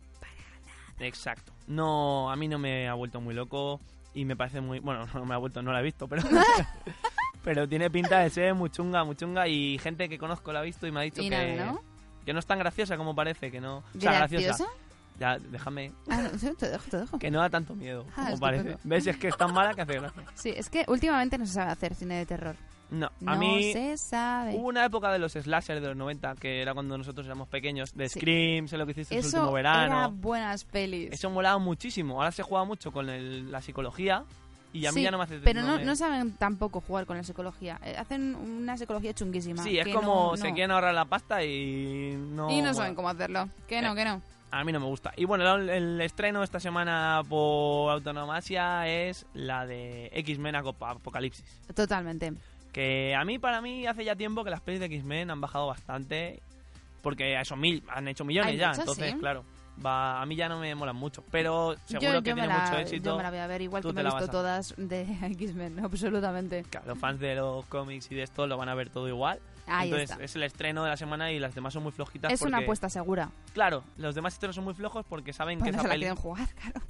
Exacto. No, a mí no me ha vuelto muy loco y me parece muy... Bueno, *laughs* no me ha vuelto, no la he visto, pero... *laughs* pero tiene pinta de ser muy chunga, muy chunga y gente que conozco la ha visto y me ha dicho Y que... nada, ¿no? Que no es tan graciosa como parece, que no... O sea, graciosa. ¿Graciosa? Ya, déjame. Ah, no, *laughs* te dejo, te dejo. Que no da tanto miedo, Ah, como parece. ¿Ves? Es que es tan mala que hace gracia. Sí, es que últimamente no se sabe hacer cine de terror. No, No a mí... se sabe. Hubo una época de los slashers de los 90, que era cuando nosotros éramos pequeños, de Sí. Scream, sé lo que hiciste el último verano. era buenas pelis. Eso molaba muchísimo. Ahora se juega mucho con el- la psicología y a mí Sí, ya no me hace... Pero no, me- no saben tampoco jugar con la psicología. Eh, Hacen una psicología chunguísima. Sí, es como no- se quieren ahorrar la pasta y no... Y no saben cómo hacerlo. Que no, Eh. que no. A mí no me gusta. Y bueno, el, el estreno esta semana por autonomasia es la de X-Men Apocalipsis. Totalmente. Que a mí, para mí, hace ya tiempo que las pelis de X-Men han bajado bastante. Porque son mil, han hecho millones ya. entonces, sí. claro. va a mí ya no me molan mucho, pero seguro yo, que yo tiene la, mucho éxito. Yo me la voy a ver, igual tú que me he visto a- todas de *laughs* X-Men, absolutamente. Claro, los fans de los cómics y de esto lo van a ver todo igual. Ahí Entonces está. es el estreno de la semana y las demás son muy flojitas. Es una apuesta segura. Claro, los demás estrenos son muy flojos porque saben que no esa se la peli... quieren jugar, *laughs* claro.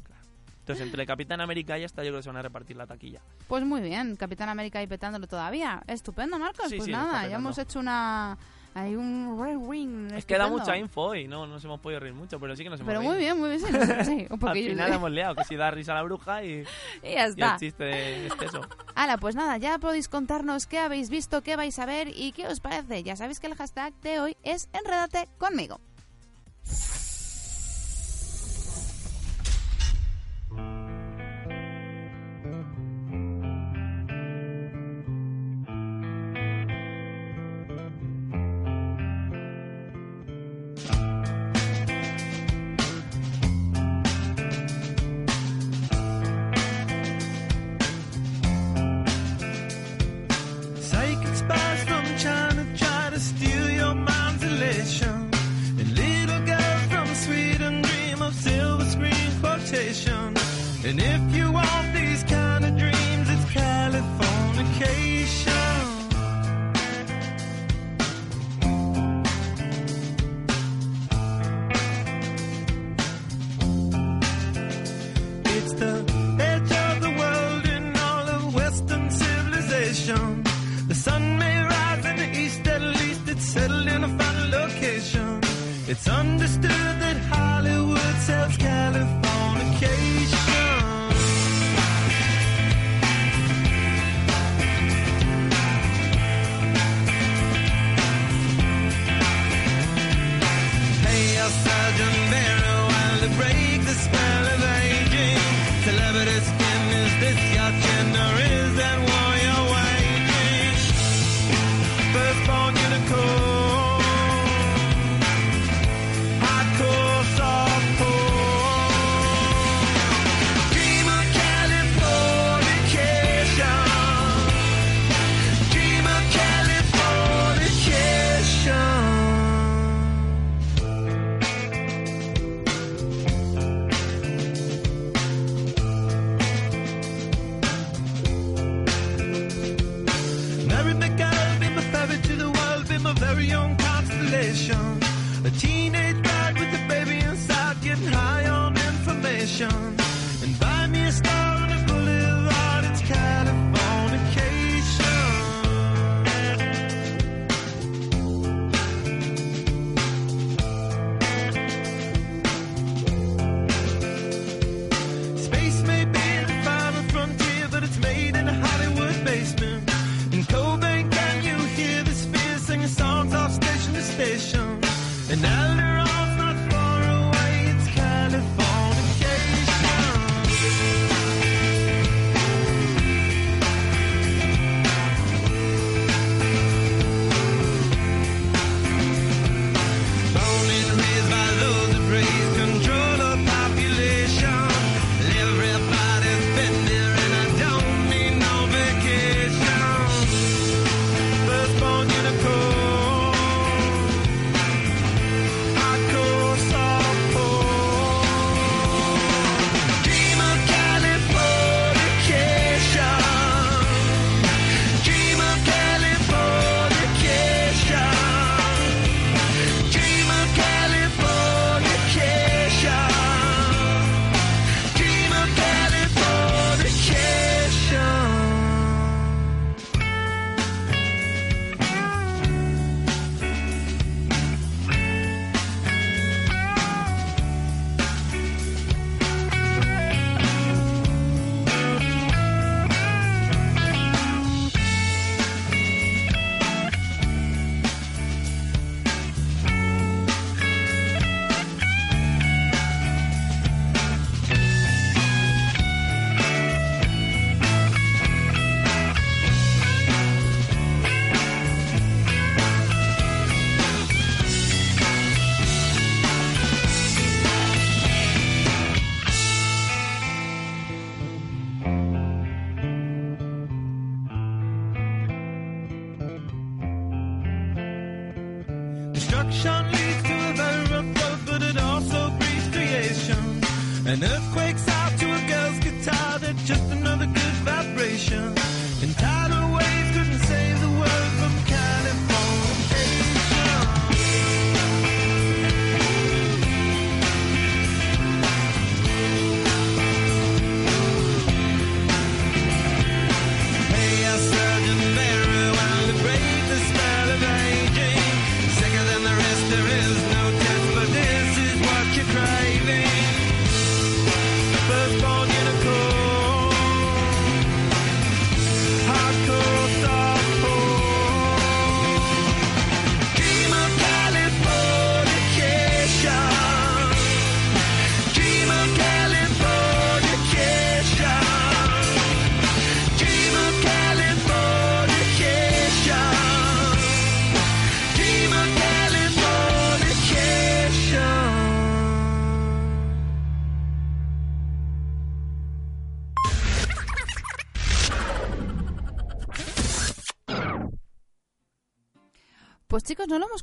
Entonces entre Capitán América y esta yo creo que se van a repartir la taquilla. Pues muy bien, Capitán América ahí petándolo todavía. Estupendo, Marcos. Sí, pues sí, está nada, ya hemos hecho una... Hay un Red Ring. Es que da mucha info y no nos hemos podido reír mucho, pero sí que nos hemos Pero reído. muy bien, muy bien. Sí, *laughs* un Al final hemos liado, que si da risa a la bruja y, *laughs* Y ya y el está. chiste de exceso. Hala, pues nada, ya podéis contarnos qué habéis visto, qué vais a ver y qué os parece. Ya sabéis que el hashtag de hoy es Enredate conmigo.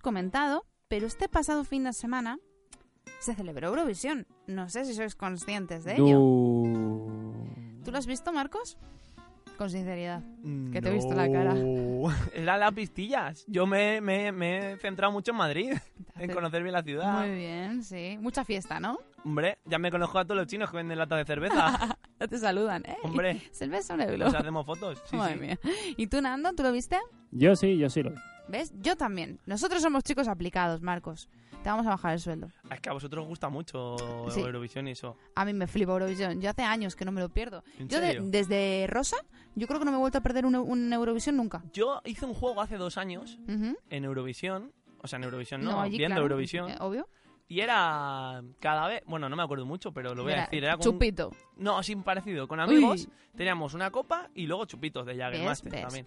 Comentado, pero este pasado fin de semana se celebró Eurovisión. No sé si sois conscientes de ello. Du- ¿Tú lo has visto, Marcos? Con sinceridad. Que te he visto la cara. *laughs* Era las pistillas. Yo me, me- me he centrado mucho en Madrid, en conocer bien la ciudad. Muy bien, sí. Mucha fiesta, ¿no? Hombre, ya me conozco a todos los chinos que venden lata de cerveza. *laughs* Ya te saludan, ¿eh? Hombre, *laughs* Cerveza un euro. nos hacemos fotos. Sí, Madre sí. mía. ¿Y tú, Nando? ¿Tú lo viste? Yo sí, yo sí lo vi. ¿Ves? Yo también. Nosotros somos chicos aplicados, Marcos. Te vamos a bajar el sueldo. Es que a vosotros os gusta mucho Sí. Eurovisión y eso. A mí me flipa Eurovisión. Yo hace años que no me lo pierdo. ¿En Yo de- serio? desde Rosa, yo creo que no me he vuelto a perder un, un Eurovisión nunca. Yo hice un juego hace dos años Ujú. en Eurovisión. O sea, en Eurovisión no, allí, viendo claro, Eurovisión. eh, obvio. Y era cada vez, bueno, no me acuerdo mucho, pero lo voy a Era decir. Era con Chupito. No, así parecido. Con amigos Uy. teníamos una copa y luego chupitos de Jagermeister ves? también.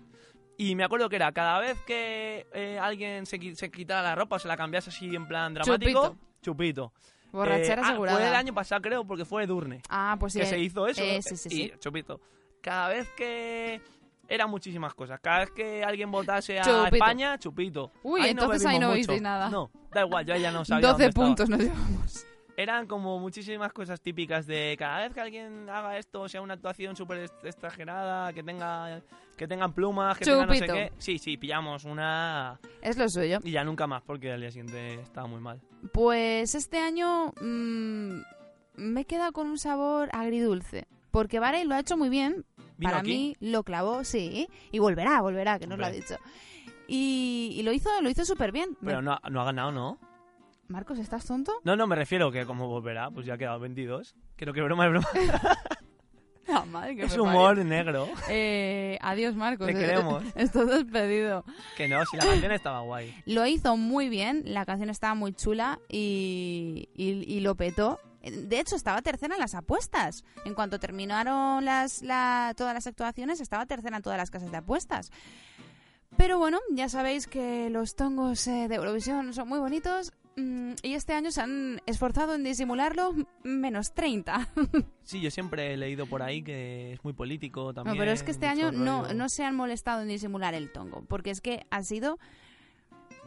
Y me acuerdo que era cada vez que eh, alguien se, se quitara la ropa o se la cambiase así en plan dramático, chupito. Borrachera Eh, ah, asegurada. Fue el año pasado, creo, porque fue Edurne. Ah, pues sí. que se hizo eso. eh, sí, sí, y sí. chupito. Cada vez que. Eran muchísimas cosas. Cada vez que alguien votase a Chupito. España, chupito. Uy, Ahí entonces ahí no visteis nada. No, da igual, yo ya no sabía 12 dónde estaba. puntos nos llevamos. Eran como muchísimas cosas típicas de cada vez que alguien haga esto, sea una actuación súper exagerada, que tenga que tengan plumas, que tenga no sé qué. Sí, sí, pillamos una Es lo suyo. y ya nunca más porque al día siguiente estaba muy mal. Pues este año mm, me he quedado con un sabor agridulce. Porque Varey lo ha hecho muy bien. ¿Vino Para aquí? mí lo clavó, sí. Y volverá, volverá, que nos lo ha dicho. Y, y lo hizo lo hizo súper bien. Pero no, no ha ganado, ¿no? Marcos, ¿estás tonto? No, no, me refiero que como volverá, pues ya ha quedado 22. Creo que broma es broma. *laughs* Ah, madre que es humor negro. Eh, adiós, Marcos. Te queremos. *laughs* Estás despedido. Que no, si la canción estaba guay. *gasps* Lo hizo muy bien, la canción estaba muy chula y, y- y lo petó. De hecho, estaba tercera en las apuestas. En cuanto terminaron las, la- todas las actuaciones, estaba tercera en todas las casas de apuestas. Pero bueno, ya sabéis que los tongos eh, de Eurovisión son muy bonitos y este año se han esforzado en disimularlo menos 30. *laughs* Sí, yo siempre he leído por ahí que es muy político No, también. pero es que este año no, rollo. no se han molestado en disimular el tongo, porque es que ha sido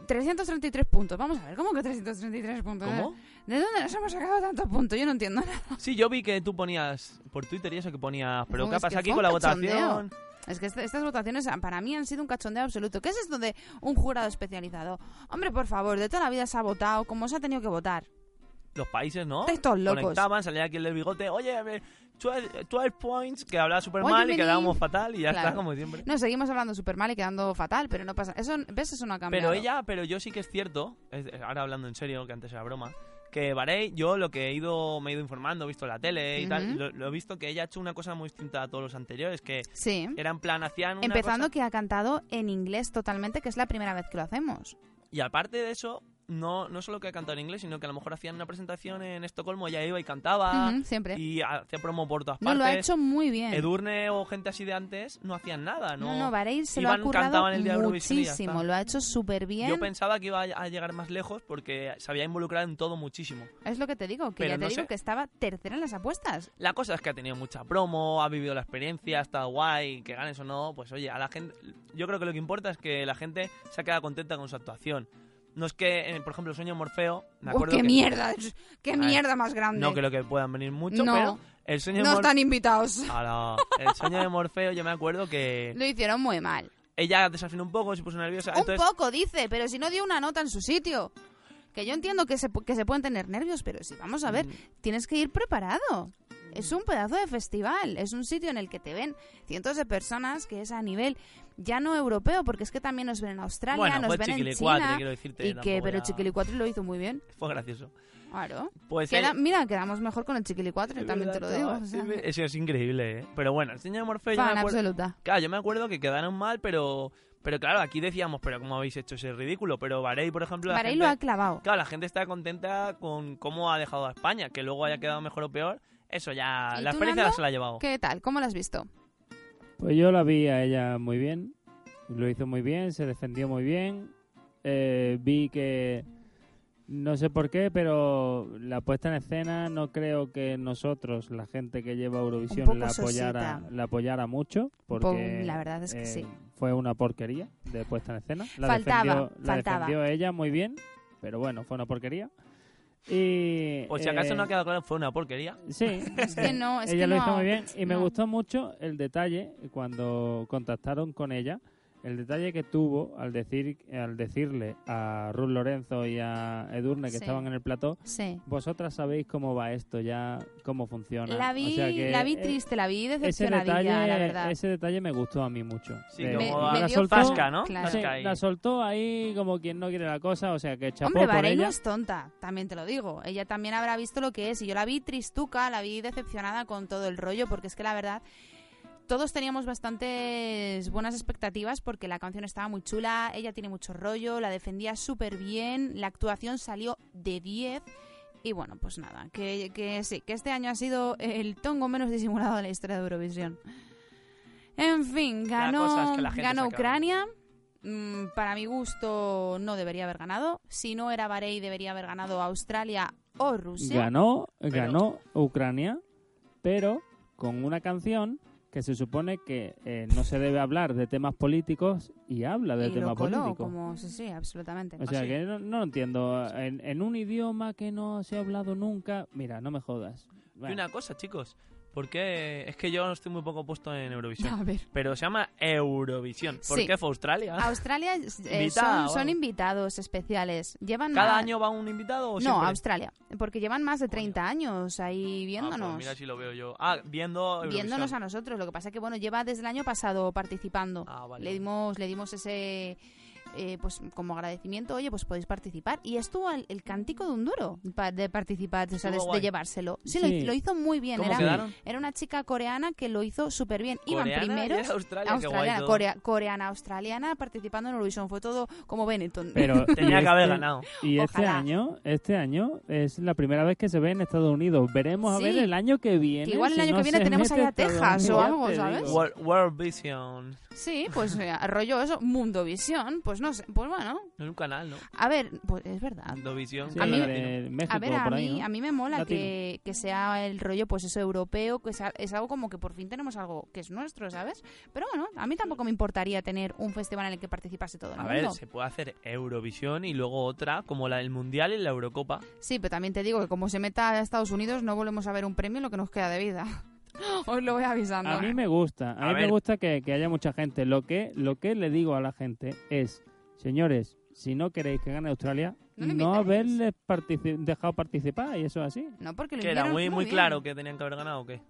333 puntos. Vamos a ver, ¿cómo que 333 puntos? ¿Cómo? ¿De dónde nos hemos sacado tantos puntos? Yo no entiendo nada. Sí, yo vi que tú ponías por Twitter y eso que ponías. Pero No, ¿qué pasa aquí con la votación? Es que este- estas votaciones ah, para mí han sido un cachondeo absoluto. ¿Qué es esto de un jurado especializado? Hombre, por favor, de toda la vida se ha votado como se ha tenido que votar. Los países, ¿no? Todos locos. Conectaban, salía aquí el del bigote. Oye, a ver, 12, 12 points, que hablaba súper mal y quedábamos fatal y ya Claro. está, como siempre. No, seguimos hablando súper mal y quedando fatal, pero no pasa. Eso, ¿Ves? Eso no ha cambiado. Pero ella, pero yo sí que es cierto, es- ahora hablando en serio, que antes era broma, que Barey, yo lo que he ido, me he ido informando, he visto la tele y tal, lo, lo he visto que ella ha hecho una cosa muy distinta a todos los anteriores, que Sí. era en plan, hacían una Empezando cosa- que ha cantado en inglés totalmente, que es la primera vez que lo hacemos. Y aparte de eso, no, no solo que ha cantado en inglés, sino que a lo mejor hacían una presentación en Estocolmo, ella iba y cantaba, siempre. y hacía promo por todas No, partes. lo ha hecho muy bien. Edurne o gente así de antes no hacían nada, ¿no? no, no, Varey se lo ha currado el día ya muchísimo. Lo ha hecho súper bien. Yo pensaba que iba a llegar más lejos porque se había involucrado en todo muchísimo. Es lo que te digo, que Pero ya te no digo sé. que estaba tercera en las apuestas. La cosa es que ha tenido mucha promo, ha vivido la experiencia, ha estado guay, que ganes o no, pues oye, a la gente, yo creo que lo que importa es que la gente se ha quedado contenta con su actuación. No es que, eh, por ejemplo, el sueño de Morfeo, me ¡Oh, acuerdo qué que- mierda! ¡Qué mierda más grande! No creo que puedan venir mucho, No. pero el sueño de No Mor- están invitados. Ala, el sueño de Morfeo, yo me acuerdo que Lo hicieron muy mal. ella desafinó un poco, se puso nerviosa. Un entonces, poco, dice, pero si no dio una nota en su sitio. Que yo entiendo que se, que se pueden tener nervios, pero si vamos a ver, Mm. tienes que ir preparado. Es un pedazo de festival, es un sitio en el que te ven cientos de personas, que es a nivel ya no europeo, porque es que también nos ven en Australia, bueno, nos ven en China. quiero decirte. Y que, pero ya- Chiquilicuatre lo hizo muy bien. *laughs* Fue gracioso. Claro. Pues Queda- ella- mira, quedamos mejor con el Chiquilicuatre, también te lo digo. *laughs* o sea, Eso es increíble, ¿eh? Pero bueno, el sueño de Morfeo, yo fan me acuerdo... absoluta. Claro, yo me acuerdo que quedaron mal, pero... Pero claro, aquí decíamos, pero ¿cómo habéis hecho ese ridículo? Pero Varey, por ejemplo... Varey gente- lo ha clavado. Claro, la gente está contenta con cómo ha dejado a España. Que luego haya quedado mejor o peor, eso ya... ¿Y La experiencia Nando? se la ha llevado. ¿Qué tal? ¿Cómo lo has visto? Pues yo la vi a ella muy bien, lo hizo muy bien, se defendió muy bien. Eh, vi que, no sé por qué, pero la puesta en escena no creo que nosotros, la gente que lleva Eurovisión, la apoyara, sosita. la apoyara mucho. Porque la verdad es que eh, sí. Fue una porquería de puesta en escena. La Faltaba, defendió, la faltaba. defendió ella muy bien, pero bueno, fue una porquería. Y, Pues si acaso eh, no ha quedado claro, fue una porquería. Sí, *laughs* Es que no, es ella que lo no. hizo muy bien y me gustó mucho el detalle cuando contactaron con ella, el detalle que tuvo al decir al decirle a Ruth Lorenzo y a Edurne que Sí. estaban en el plató, Sí. vosotras sabéis cómo va esto ya, cómo funciona. La O vi, sea que, la vi eh, triste, la vi ese decepcionadilla, detalle, la verdad. ese detalle me gustó a mí mucho. Sí, Eh, como Me- la soltó, ¿no? Claro. sí, la soltó ahí como quien no quiere la cosa, o sea que chapó Hombre, por Varey no ella. es tonta, también te lo digo. Ella también habrá visto lo que es. Y yo la vi tristuca, la vi decepcionada con todo el rollo, porque es que la verdad, todos teníamos bastantes buenas expectativas porque la canción estaba muy chula, ella tiene mucho rollo, la defendía súper bien, la actuación salió de 10. Y bueno, pues nada, que, que sí, que este año ha sido el tongo menos disimulado de la historia de Eurovisión. En fin, ganó, cosa es que la gente ganó. Ucrania. Mm, para mi gusto no debería haber ganado. Si no era Varey, debería haber ganado Australia o Rusia. Ganó, ganó Ucrania, pero con una canción que se supone que eh, no se debe hablar de temas políticos y habla de y temas lo coló, políticos. como sí, sí, absolutamente. O sea ¿Ah, sí? que no, no lo entiendo. En, en un idioma que no se ha hablado nunca, mira, no me jodas. Y una cosa, chicos. Porque es que yo estoy muy poco puesto en Eurovisión. A ver. Pero se llama Eurovisión. ¿Por Sí. qué fue Australia? Australia *laughs* eh, Invitada, son, invitados especiales. Llevan ¿Cada más- año va un invitado o No, siempre? Australia. Porque llevan más de 30 años ahí Ah, viéndonos. pues mira si lo veo yo. Ah, viendo Eurovisión. viéndonos a nosotros. Lo que pasa es que bueno, lleva desde el año pasado participando. Ah, vale. Le dimos, le dimos ese eh, pues como agradecimiento, oye, pues podéis participar. Y estuvo el, el cántico de un duro pa- de participar, o sea, de, llevárselo. Sí, Lo, Sí. hizo- lo hizo muy bien. ¿Cómo Era, era una chica coreana que lo hizo súper bien. Iban ¿Coreana? primeros. ¿Y era Australia? Australiana, corea- coreana, australiana participando en Eurovisión. Fue todo como Benetton. pero *laughs* Tenía que haber este- ganado. Y este Ojalá. año, este año es la primera vez que se ve en Estados Unidos. Veremos Sí. a ver el año que viene. Que igual el si año no que viene tenemos mete ahí a Estados Texas o algo, ¿sabes? World, World Vision. Sí, pues eh, rollo eso, Mundovisión, pues no sé, pues bueno, No es un canal, ¿no? a ver, pues es verdad. Mundovisión. Sí, A mí- de México, A ver, a por ahí, mí, ¿no? a mí me mola que, que sea el rollo, pues eso, europeo, que sea, es algo como que por fin tenemos algo que es nuestro, ¿sabes? Pero bueno, a mí tampoco me importaría tener un festival en el que participase todo el A mundo. ver, se puede hacer Eurovisión y luego otra, como la del Mundial y la Eurocopa. Sí, pero también te digo que como se meta a Estados Unidos no volvemos a ver un premio en lo que nos queda de vida. *laughs* Os lo voy avisando. A mí me gusta, a, A mí me gusta que, que haya mucha gente. Lo que, lo que le digo a la gente es, señores, si no queréis que gane Australia, No no, haberles partici- dejado participar y eso es así. No, porque lo Que era muy, muy bien. claro que tenían que haber ganado o qué.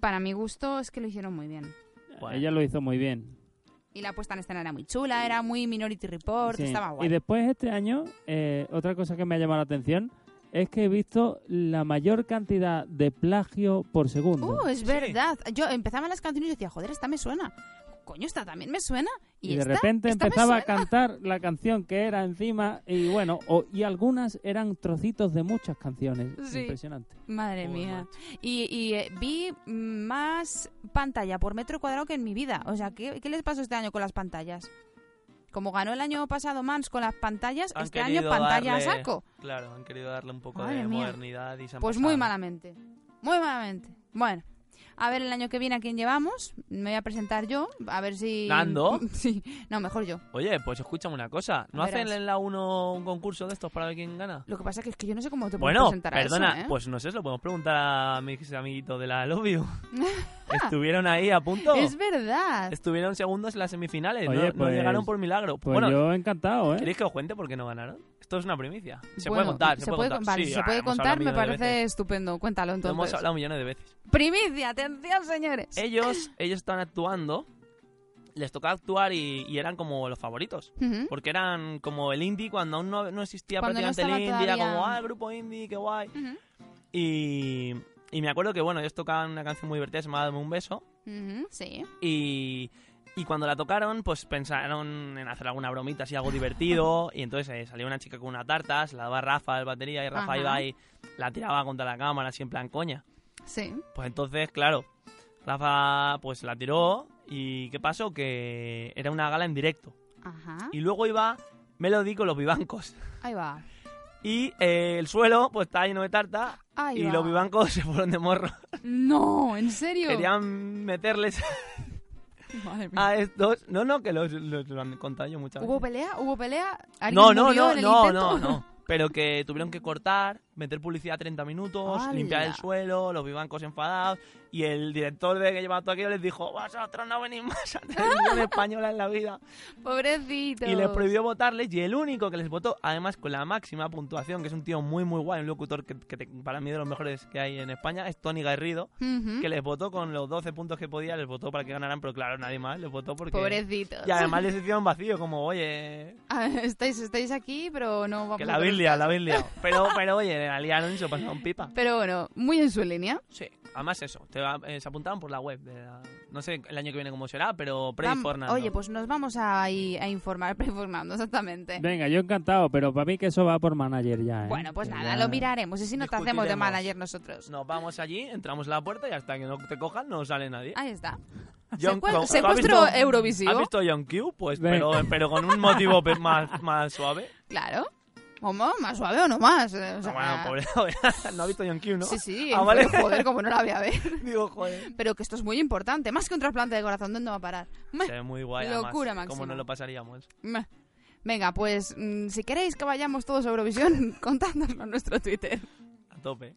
Para mi gusto es que lo hicieron muy bien. Bueno. Ella lo hizo muy bien. Y la puesta en escena era muy chula, era muy Minority Report, Sí. estaba guay. Y después este año, eh, otra cosa que me ha llamado la atención es que he visto la mayor cantidad de plagio por segundo. Uh, es Sí. verdad. Yo empezaba las canciones y decía, joder, esta me suena. Coño, esta también me suena. Y, y de esta, repente esta empezaba a cantar la canción que era encima y bueno, o- y algunas eran trocitos de muchas canciones. Sí. Impresionante. Madre mía. Y, y, eh, vi más pantalla por metro cuadrado que en mi vida. O sea, ¿qué, qué les pasó este año con las pantallas? Como ganó el año pasado Mans con las pantallas, Han este año pantalla a darle- saco. Claro, han querido darle un poco Madre de mía. modernidad y se han Pues pasado. muy malamente. Muy malamente. Bueno, A ver el año que viene a quién llevamos. Me voy a presentar yo, a ver si... ¿Nando? *laughs* Sí, no, mejor yo. Oye, pues escúchame una cosa. ¿No Verás. hacen en la 1 un concurso de estos para ver quién gana? Lo que pasa que es que yo no sé cómo te puedo Bueno, presentar a perdona, eso, ¿eh? pues no sé, se lo podemos preguntar a mis amiguitos de la Love You. *laughs* Estuvieron ahí a punto. Es verdad. Estuvieron segundos en las semifinales. Oye, no, no pues- llegaron por milagro. Pues bueno, yo encantado, ¿eh? ¿queréis que os cuente por qué no ganaron? Esto es una primicia. Se Bueno, puede contar, se, puede contar. Vale, Sí, se puede contar, me parece estupendo. Cuéntalo Lo hemos entonces. hablado millones de veces. Primicia, atención, señores. Ellos, ellos estaban actuando, les tocaba actuar y, y eran como los favoritos. Porque eran como el indie cuando aún no, no existía Cuando no prácticamente el estaba indie, era como, ah, el grupo indie, qué guay. Y, y me acuerdo que, bueno, ellos tocaban una canción muy divertida, se llamaba Dame un beso. Sí. Y, y cuando la tocaron, pues pensaron en hacer alguna bromita así, algo divertido. *laughs* y entonces eh, salió una chica con una tarta, se la daba a Rafa, el batería, y Rafa Ajá. iba y la tiraba contra la cámara, así en plan coña. Sí. Pues entonces, claro, Rafa pues la tiró y ¿qué pasó? Que era una gala en directo. Ajá. Y luego iba Melody con los vivancos. Ahí va. Y eh, el suelo pues estaba lleno de tarta Ahí y va. los vivancos *laughs* se fueron de morro. No, ¿en serio? Querían meterles *laughs* *laughs* Madre mía. a estos... No, no, que los, los- lo han contado yo muchas ¿Hubo veces. pelea? ¿Hubo pelea? ¿Alguien No, no, murió no, en el no, intento? no, no. *laughs* Pero que tuvieron que cortar, meter publicidad 30 minutos, ¡Hala! limpiar el suelo, los vivancos enfadados. Y el director de que llevaba todo aquello les dijo: Vosotros no venís más a televisión española en la vida. *laughs* Pobrecito. Y les prohibió votarles. Y el único que les votó, además con la máxima puntuación, que es un tío muy, muy guay, un locutor que, que te- para mí de los mejores que hay en España, es Tony Garrido, Ujú. que les votó con los 12 puntos que podía, les votó para que ganaran, pero claro, nadie más les votó porque. Pobrecitos. Y además les *laughs* hicieron vacío, como, oye, Ah, estáis, estáis aquí, pero no vamos que a la habéis liado, la habéis liado. Pero, pero oye, la liaron y se lo pasaron pipa. Pero bueno, muy en su línea. Sí, además eso, te va- eh, se apuntaron por la web. de la- no sé el año que viene cómo será, pero Pray Vam- for Nando. Oye, pues nos vamos a, a informar, *laughs* preinformando, exactamente. Venga, yo encantado, pero para mí que eso va por manager ya, ¿eh? Bueno, pues Que nada, ya- lo miraremos. Y si no te hacemos de manager nosotros. Nos vamos allí, entramos en la puerta y hasta que no te cojan no sale nadie. Ahí está. John- Secue- ¿tú has secuestro visto- Eurovisivo. ¿Has visto John Q? Pues, pero, pero con un motivo más, más suave. Claro. ¿Cómo? ¿Más suave o no más? Eh, o sea, bueno, *laughs* pobre, no ha visto John Q, ¿no? Sí, sí. Ah, vale. pero, joder, como no la voy a ver. *laughs* Digo, joder. Pero que esto es muy importante. Más que un trasplante de corazón, ¿dónde va a parar? Se ve muy guay, Locura además. ¿Cómo no lo pasaríamos? Meh. Venga, pues mm, si queréis que vayamos todos a Eurovisión, *laughs* contádnoslo en nuestro Twitter. A tope.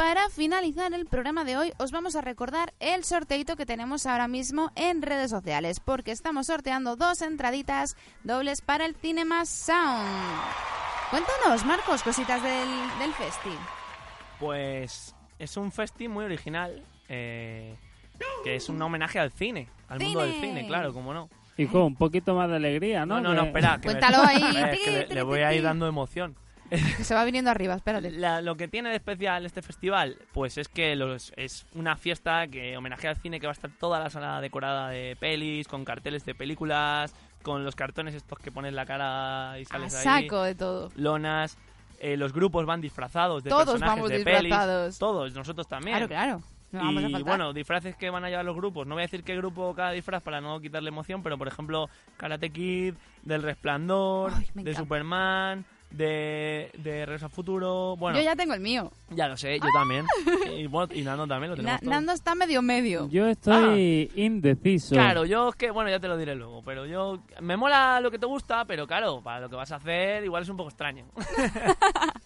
para finalizar el programa de hoy, os vamos a recordar el sorteito que tenemos ahora mismo en redes sociales, porque estamos sorteando dos entraditas dobles para el Cinema Sound. Cuéntanos, Marcos, cositas del, del festi. Pues es un festi muy original, eh, que es un homenaje al cine, al mundo del ¡Cine! claro, como no. Y con un poquito más de alegría, ¿no? No, no, no, Que- espera. que me- Cuéntalo ahí. *laughs* Es que le, *laughs* le voy a ir dando emoción. *laughs* Que se va viniendo arriba, espérate. La- lo que tiene de especial este festival, pues es que los- es una fiesta que homenajea al cine que va a estar toda la sala decorada de pelis, con carteles de películas, con los cartones estos que pones la cara y A sales ahí, saco de todo. lonas, eh, los grupos van disfrazados de Todos personajes vamos de disfrazados. pelis, todos, nosotros también. Claro, claro. No a y bueno, disfraces que van a llevar los grupos. No voy a decir qué grupo cada disfraz para no quitarle emoción, pero por ejemplo, Karate Kid, del Resplandor, Ay, de. Superman, de, de Regreso al Futuro. Bueno, Yo ya tengo el mío. ya lo sé, yo también. *laughs* y, bueno, y Nando también lo tenemos. Nando está medio medio. Yo estoy indeciso. Claro, yo es que, bueno, ya te lo diré luego, pero yo. Me mola lo que te gusta, pero claro, para lo que vas a hacer, igual es un poco extraño. *laughs*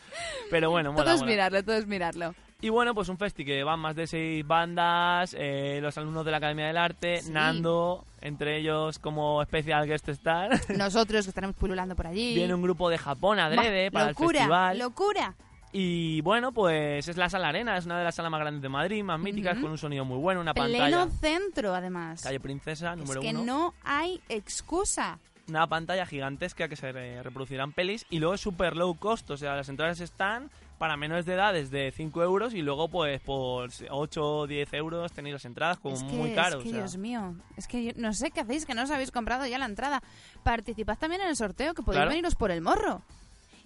*laughs* pero bueno, mola. todo es mola. mirarlo, todo es mirarlo. Y bueno, pues un festi que van más de seis bandas, eh, los alumnos de la Academia del Arte, Sí. Nando, entre ellos como especial guest star. *laughs* Nosotros que estaremos pululando por allí. Viene un grupo de Japón adrede para locura, el festival. locura. Y bueno, pues es la Sala Arena, es una de las salas más grandes de Madrid, más míticas, con un sonido muy bueno, una Pleno pantalla. centro, además. Calle Princesa, es número que uno. no hay excusa. Una pantalla gigantesca que se reproducirán pelis y luego es super low cost, o sea, las entradas están para menores de edad desde 5 euros y luego pues por 8 o 10 euros tenéis las entradas como es que, muy caros. es que o sea. Dios mío, es que yo no sé qué hacéis, que no os habéis comprado ya la entrada. Participad también en el sorteo, que podéis Claro. veniros por el morro.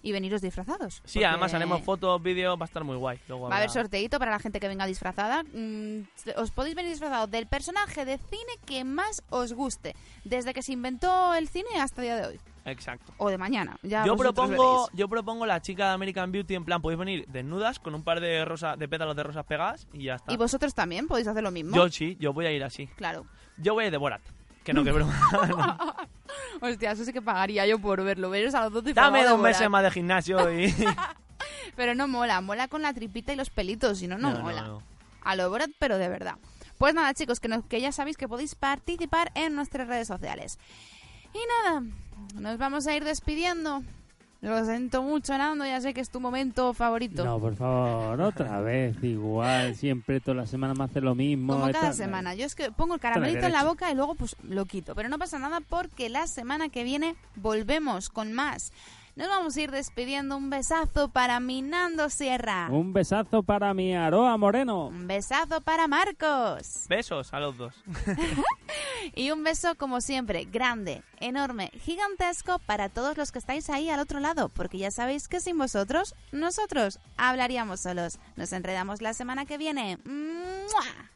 Y veniros disfrazados. Sí, porque además haremos fotos, vídeos, va a estar muy guay. Luego Va a haber sorteito para la gente que venga disfrazada. Mm, os podéis venir disfrazados del personaje de cine que más os guste. Desde que se inventó el cine hasta el día de hoy. Exacto. O de mañana. Ya Yo vosotros propongo, veréis. yo propongo la chica de American Beauty en plan, podéis venir desnudas con un par de rosa, de pétalos de rosas pegadas y ya está. Y vosotros también podéis hacer lo mismo. Yo sí, yo voy a ir así. Claro. Yo voy de Borat. Que no, que broma. *laughs* Hostia, eso sí que pagaría yo por verlo. Veros a los dos Dame dos meses más de gimnasio y... *laughs* Pero no mola, mola con la tripita y los pelitos, si no, no, No, no, mola. no. A lo Borat, pero de verdad. Pues nada, chicos, que, no- que ya sabéis que podéis participar en nuestras redes sociales. Y nada, nos vamos a ir despidiendo. Lo siento mucho, Nando, ya sé que es tu momento favorito. No, por favor, otra *laughs* vez, igual, siempre, toda la semana me hace lo mismo. Como cada Esta- semana. Yo es que pongo el caramelito en la boca y luego pues lo quito. Pero no pasa nada porque la semana que viene volvemos con más. Nos vamos a ir despidiendo. Un besazo para Minando Sierra. Un besazo para mi Aroa Moreno. Un besazo para Marcos. Besos a los dos. *laughs* *laughs* Y un beso, como siempre, grande, enorme, gigantesco para todos los que estáis ahí al otro lado, porque ya sabéis que sin vosotros, nosotros hablaríamos solos. Nos enredamos la semana que viene. ¡Mua!